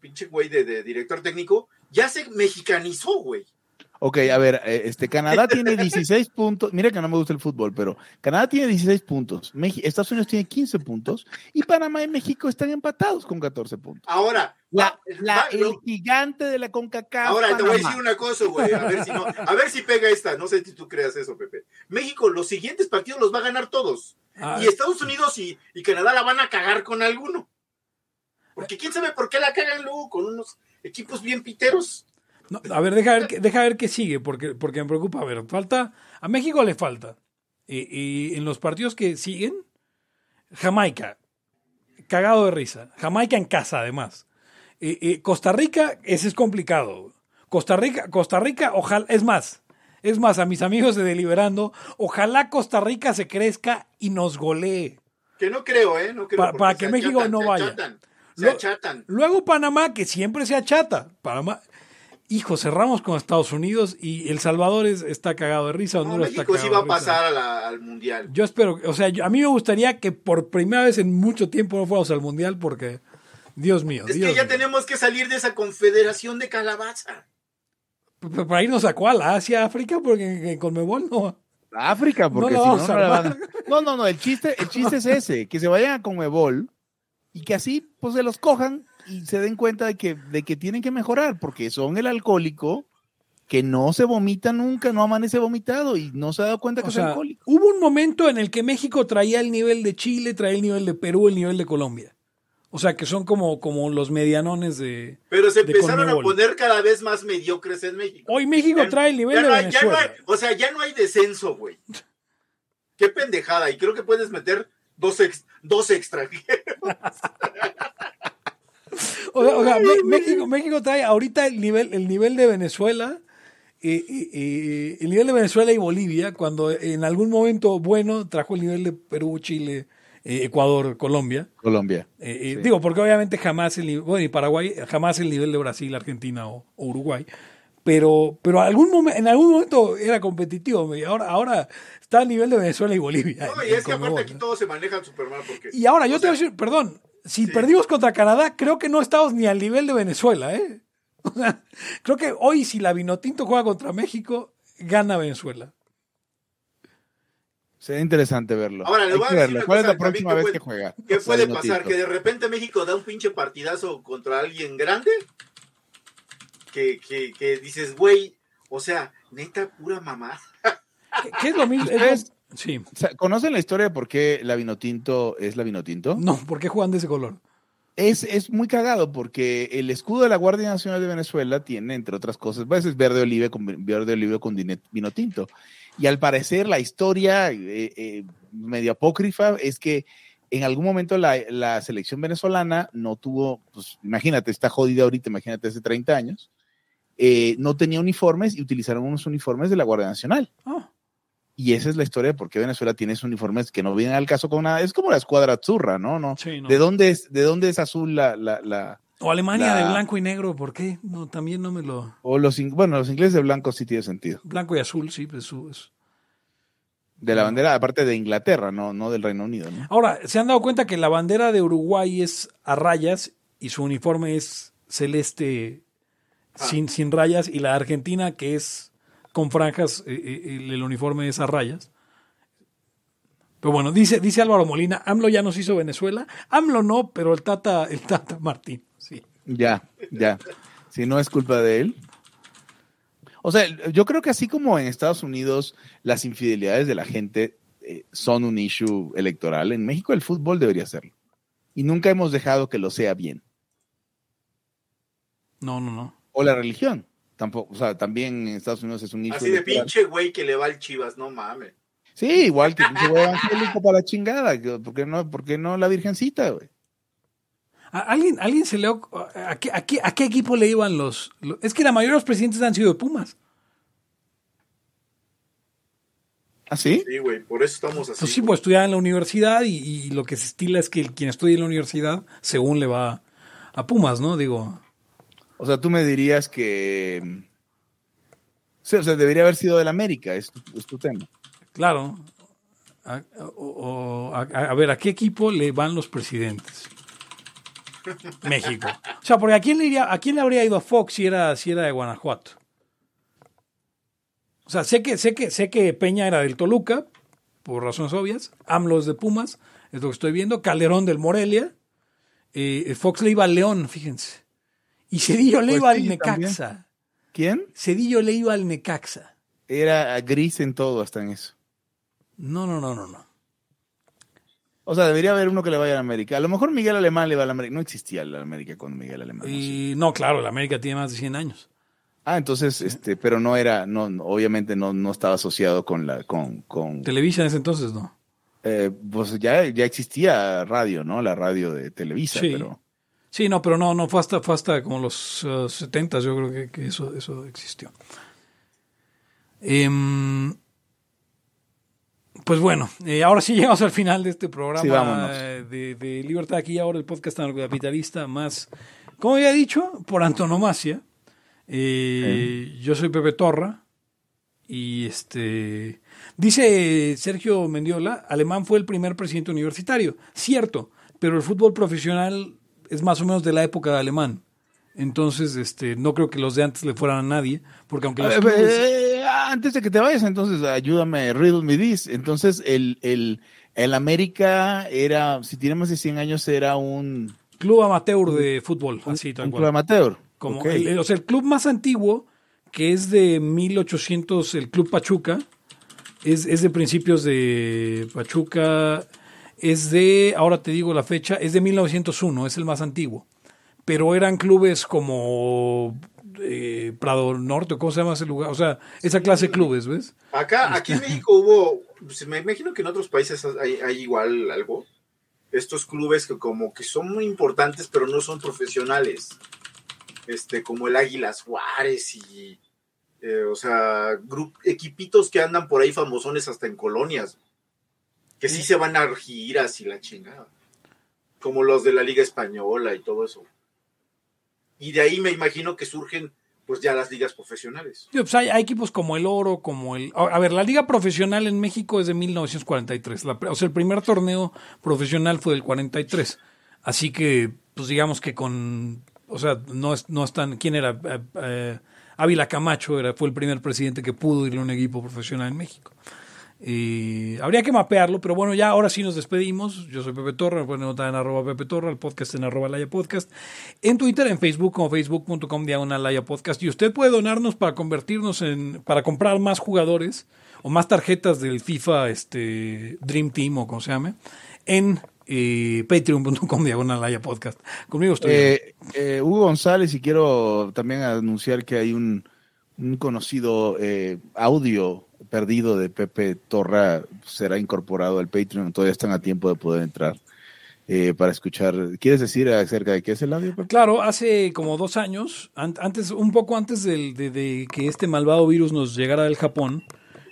pinche güey de, de director técnico, ya se mexicanizó, güey. Ok, a ver, eh, este, Canadá tiene 16 puntos. Mira que no me gusta el fútbol, pero Canadá tiene 16 puntos. Meji- Estados Unidos tiene 15 puntos. Y Panamá y México están empatados con 14 puntos. Ahora, La, va- la- va- el lo- gigante de la CONCACAF. ahora te voy a decir una cosa, güey, a ver si no, a ver si pega esta, no sé si tú creas eso, Pepe. México, los siguientes partidos los va a ganar todos. Ah, Y Estados Unidos y, y Canadá la van a cagar con alguno. Porque quién sabe por qué la cagan luego con unos equipos bien piteros. No, a ver, deja ver, qué- deja ver qué sigue, porque, porque me preocupa. A ver, falta. A México le falta. Y, y en los partidos que siguen, Jamaica, cagado de risa. Jamaica en casa, además. Y- y Costa Rica, ese es complicado. Costa Rica, Costa Rica, ojalá, es más, es más, a mis amigos de Deliberando, ojalá Costa Rica se crezca y nos golee. Que no creo, ¿eh? No creo. Para se que México no se vaya. achatan, se Lo- achatan. Luego Panamá, que siempre se achata. Panamá. Hijo, cerramos con Estados Unidos y El Salvador es- está cagado de risa. No, Honduras está México sí va a pasar a la- al mundial. Yo espero, o sea, yo- a mí me gustaría que por primera vez en mucho tiempo no fuéramos al mundial porque, Dios mío, Es Dios que ya mío. tenemos que salir de esa confederación de calabaza. P- Para irnos a cuál, a Asia, África, porque en, Conmebol no. África, porque No si no, no la van No, no, no, el chiste, el chiste es ese, que se vayan a Conmebol y que así pues se los cojan y se den cuenta de que, de que tienen que mejorar, porque son el alcohólico que no se vomita nunca, no amanece vomitado y no se ha dado cuenta que O es sea, alcohólico. hubo un momento en el que México traía el nivel de Chile, traía el nivel de Perú, el nivel de Colombia. O sea, que son como, como los medianones de... Pero se De empezaron a poner cada vez más mediocres en México. Hoy México Ya- trae el nivel ya de no hay- ya no Venezuela. hay- o sea, ya no hay descenso, güey. Qué pendejada. Y creo que puedes meter dos, ex- dos extranjeros. O sea, o sea, Me- México, México trae ahorita el nivel, el nivel de Venezuela, eh, eh, eh, el nivel de Venezuela y Bolivia, cuando en algún momento bueno trajo el nivel de Perú, Chile, eh, Ecuador, Colombia. Colombia. Eh, eh, Sí. Digo, porque obviamente jamás el nivel, bueno, y Paraguay, jamás el nivel de Brasil, Argentina o, o Uruguay. Pero, pero algún momen- en algún momento era competitivo. y Ahora, ahora está al nivel de Venezuela y Bolivia. No, y es que aparte aquí ¿no? todos se manejan súper mal. Porque, Y ahora, yo te voy a decir, perdón, si Sí. perdimos contra Canadá, creo que no estamos ni al nivel de Venezuela, ¿eh? O sea, creo que hoy si la Vinotinto juega contra México, gana Venezuela. Sería interesante verlo. Ahora, le voy a decir ¿Cuál es la próxima que vez puede- que juega? ¿Qué puede pasar? ¿Que de repente México da un pinche partidazo contra alguien grande? Que, que, que dices, güey, o sea, neta, pura mamá. ¿Qué, qué es lo mismo? Es ¿Ustedes- Sí. O sea, ¿Conocen la historia de por qué la Vinotinto es la Vinotinto? No, ¿por qué juegan de ese color? Es, es muy cagado porque el escudo de la Guardia Nacional de Venezuela tiene, entre otras cosas, pues es verde oliva con verde oliva con vino tinto. Y al parecer la historia eh, eh, medio apócrifa es que en algún momento la, la selección venezolana no tuvo, pues imagínate, está jodida ahorita, imagínate hace 30 años, eh, no tenía uniformes y utilizaron unos uniformes de la Guardia Nacional. Ah, Y esa es la historia de por qué Venezuela tiene esos uniformes que no vienen al caso con nada. Es como la escuadra azurra, ¿no? no sí, no. ¿De dónde es, de dónde es azul la, la, la- O Alemania la- de blanco y negro, ¿por qué? No, también no me lo... o los, bueno, los ingleses de blanco sí tiene sentido. Blanco y azul, sí, pues su- es- De la bandera, aparte de Inglaterra, no, no del Reino Unido, ¿no? Ahora, ¿se han dado cuenta que la bandera de Uruguay es a rayas y su uniforme es celeste Ah. sin, sin rayas y la de Argentina que es con franjas, eh, eh, el, el uniforme es a rayas? Pero bueno, dice, dice Álvaro Molina, AMLO ya nos hizo Venezuela. AMLO no, pero el Tata, el Tata Martín, sí. Ya, ya. Si no es culpa de él. O sea, yo creo que así como en Estados Unidos las infidelidades de la gente eh, son un issue electoral, en México el fútbol debería serlo. Y nunca hemos dejado que lo sea bien. No, no, no. O la religión. Tampoco, o sea, también en Estados Unidos es un issue Así de electoral. pinche güey que le va al Chivas, no mames. Sí, igual que pinche güey evangélico para la chingada. ¿Por qué no, por qué no la virgencita, güey? ¿A- ¿Alguien, alguien se le... ¿A qué, a qué- a qué equipo le iban los, los- Es que la mayoría de los presidentes han sido de Pumas. ¿Ah, sí? Sí, güey, por eso estamos así. Pues sí, pues estudiar en la universidad y, y lo que se estila es que el, quien estudia en la universidad, según le va a Pumas, ¿no? Digo, O sea, tú me dirías que... Sí, o sea, debería haber sido del América, es tu, es tu tema. claro. A, o- a- a ver, ¿a qué equipo le van los presidentes? México. O sea, porque ¿a quién le, iría, a quién le habría ido a Fox si era, si era de Guanajuato? O sea, sé que, sé que, sé que Peña era del Toluca, por razones obvias. AMLO es de Pumas, es lo que estoy viendo. Calderón del Morelia. Eh, Fox le iba al León, fíjense. Y Cedillo le Pues iba al Necaxa. ¿Quién? Cedillo le iba al Necaxa. Era gris en todo hasta en eso. No, no, no, no, no. O sea, debería haber uno que le vaya a la América. A lo mejor Miguel Alemán le va a la América. No existía la América cuando Miguel Alemán. Y no, claro, la América tiene más de 100 años. Ah, entonces, este, pero no era, no, no, obviamente no, no estaba asociado con la, con, con, Televisa en ese entonces, no. eh, pues ya, ya existía radio, ¿no? La radio de Televisa, Sí. pero. Sí, no, pero no, no, fue hasta, fue hasta como los uh, 70, yo creo que, que eso, eso existió. Em, pues bueno, eh, ahora sí llegamos al final de este programa Sí, eh, de, de Libertad aquí ahora el podcast anarcocapitalista más, como había dicho, por antonomasia. Eh, Yo soy Pepe Torra y este dice Sergio Mendiola, Alemán fue el primer presidente universitario, cierto, pero el fútbol profesional es más o menos de la época de Alemán. Entonces, este, no creo que los de antes le fueran a nadie, porque aunque los Eh, clubes- eh, antes de que te vayas, entonces ayúdame, riddle me this. Entonces, el, el, el América era, si tiene más de 100 años, era un, club amateur de fútbol, así tal un cual. club amateur. Como el- o sea, el club más antiguo, que es de 1800, el Club Pachuca, es, es de principios de Pachuca, es de, ahora te digo la fecha, es de 1901, es el más antiguo. Pero eran clubes como eh, Prado Norte, ¿cómo se llama ese lugar? O sea, esa clase de clubes, ¿ves? Acá, aquí en México hubo, pues, me imagino que en otros países hay, hay igual algo. Estos clubes que como que son muy importantes, pero no son profesionales. Este, como el Águilas Juárez y, eh, o sea, grup- equipitos que andan por ahí famosones hasta en colonias. Que sí se van a giras y la chingada. Como los de la Liga Española y todo eso. Y de ahí me imagino que surgen, pues ya las ligas profesionales. Sí, pues hay, hay equipos como el Oro, como el... A ver, la liga profesional en México es de 1943. La- o sea, el primer torneo profesional fue del 43. Así que, pues digamos que con... O sea, no, es, no están... ¿Quién era? Eh, eh, Ávila Camacho era, fue el primer presidente que pudo ir a un equipo profesional en México. Habría que mapearlo, pero bueno, ya ahora sí nos despedimos. Yo soy Pepe Torra, me pueden notar en arroba Pepe Torra, el podcast en arroba Laya Podcast, en Twitter, en Facebook, como facebook.com diagonal Laya Podcast. Y usted puede donarnos para convertirnos en, para comprar más jugadores o más tarjetas del FIFA este, Dream Team o como se llame, en eh, patreon.com diagonal Laya Podcast. Conmigo estoy. Eh, eh, Hugo González, y quiero también anunciar que hay un, un conocido eh, audio perdido de Pepe Torra será incorporado al Patreon. Todavía están a tiempo de poder entrar eh, para escuchar. ¿Quieres decir acerca de qué es el audio? Claro, hace como dos años, an- antes, un poco antes del- de, que este malvado virus nos llegara del Japón,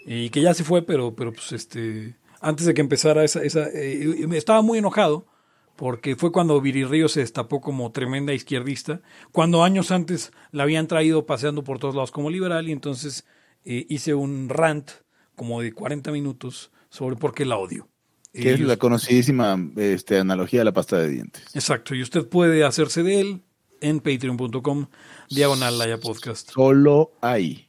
y que ya se fue, pero, pero pues este, antes de que empezara esa, esa eh, estaba muy enojado porque fue cuando Viri Río se destapó como tremenda izquierdista, cuando años antes la habían traído paseando por todos lados como liberal y entonces eh, hice un rant como de 40 minutos sobre por qué la odio. Que es la conocidísima este, analogía a la pasta de dientes. Exacto, y usted puede hacerse de él en patreon.com diagonal Laya Podcast. Solo ahí.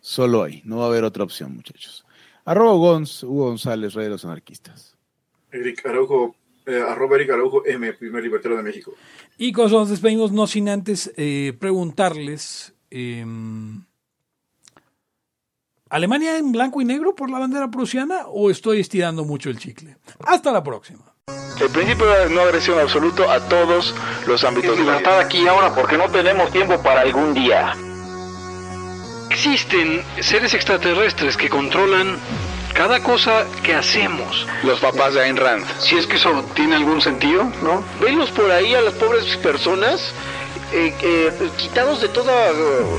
Solo ahí. No va a haber otra opción, muchachos. Arroba Gonz, Hugo González, Rey de los Anarquistas. Eric Araujo, eh, arroba Eric Araujo M, primer libertario de México. Y con eso nos despedimos, no sin antes eh, preguntarles, eh, ¿Alemania en blanco y negro por la bandera prusiana o estoy estirando mucho el chicle? Hasta la próxima. El principio de no agresión absoluto a todos los ámbitos vida. aquí y ahora porque no tenemos tiempo para algún día. Existen seres extraterrestres que controlan cada cosa que hacemos. Los papás de Ayn Rand. Si es que eso tiene algún sentido, ¿no? Venlos por ahí a las pobres personas eh, eh, quitados de toda eh,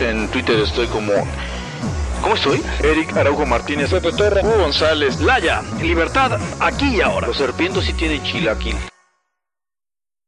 en Twitter estoy como. ¿Cómo estoy? Eric Araujo Martínez, Pepe Torra, Hugo González, Laya, libertad, aquí y ahora. Los serpientes sí tienen chilaquil.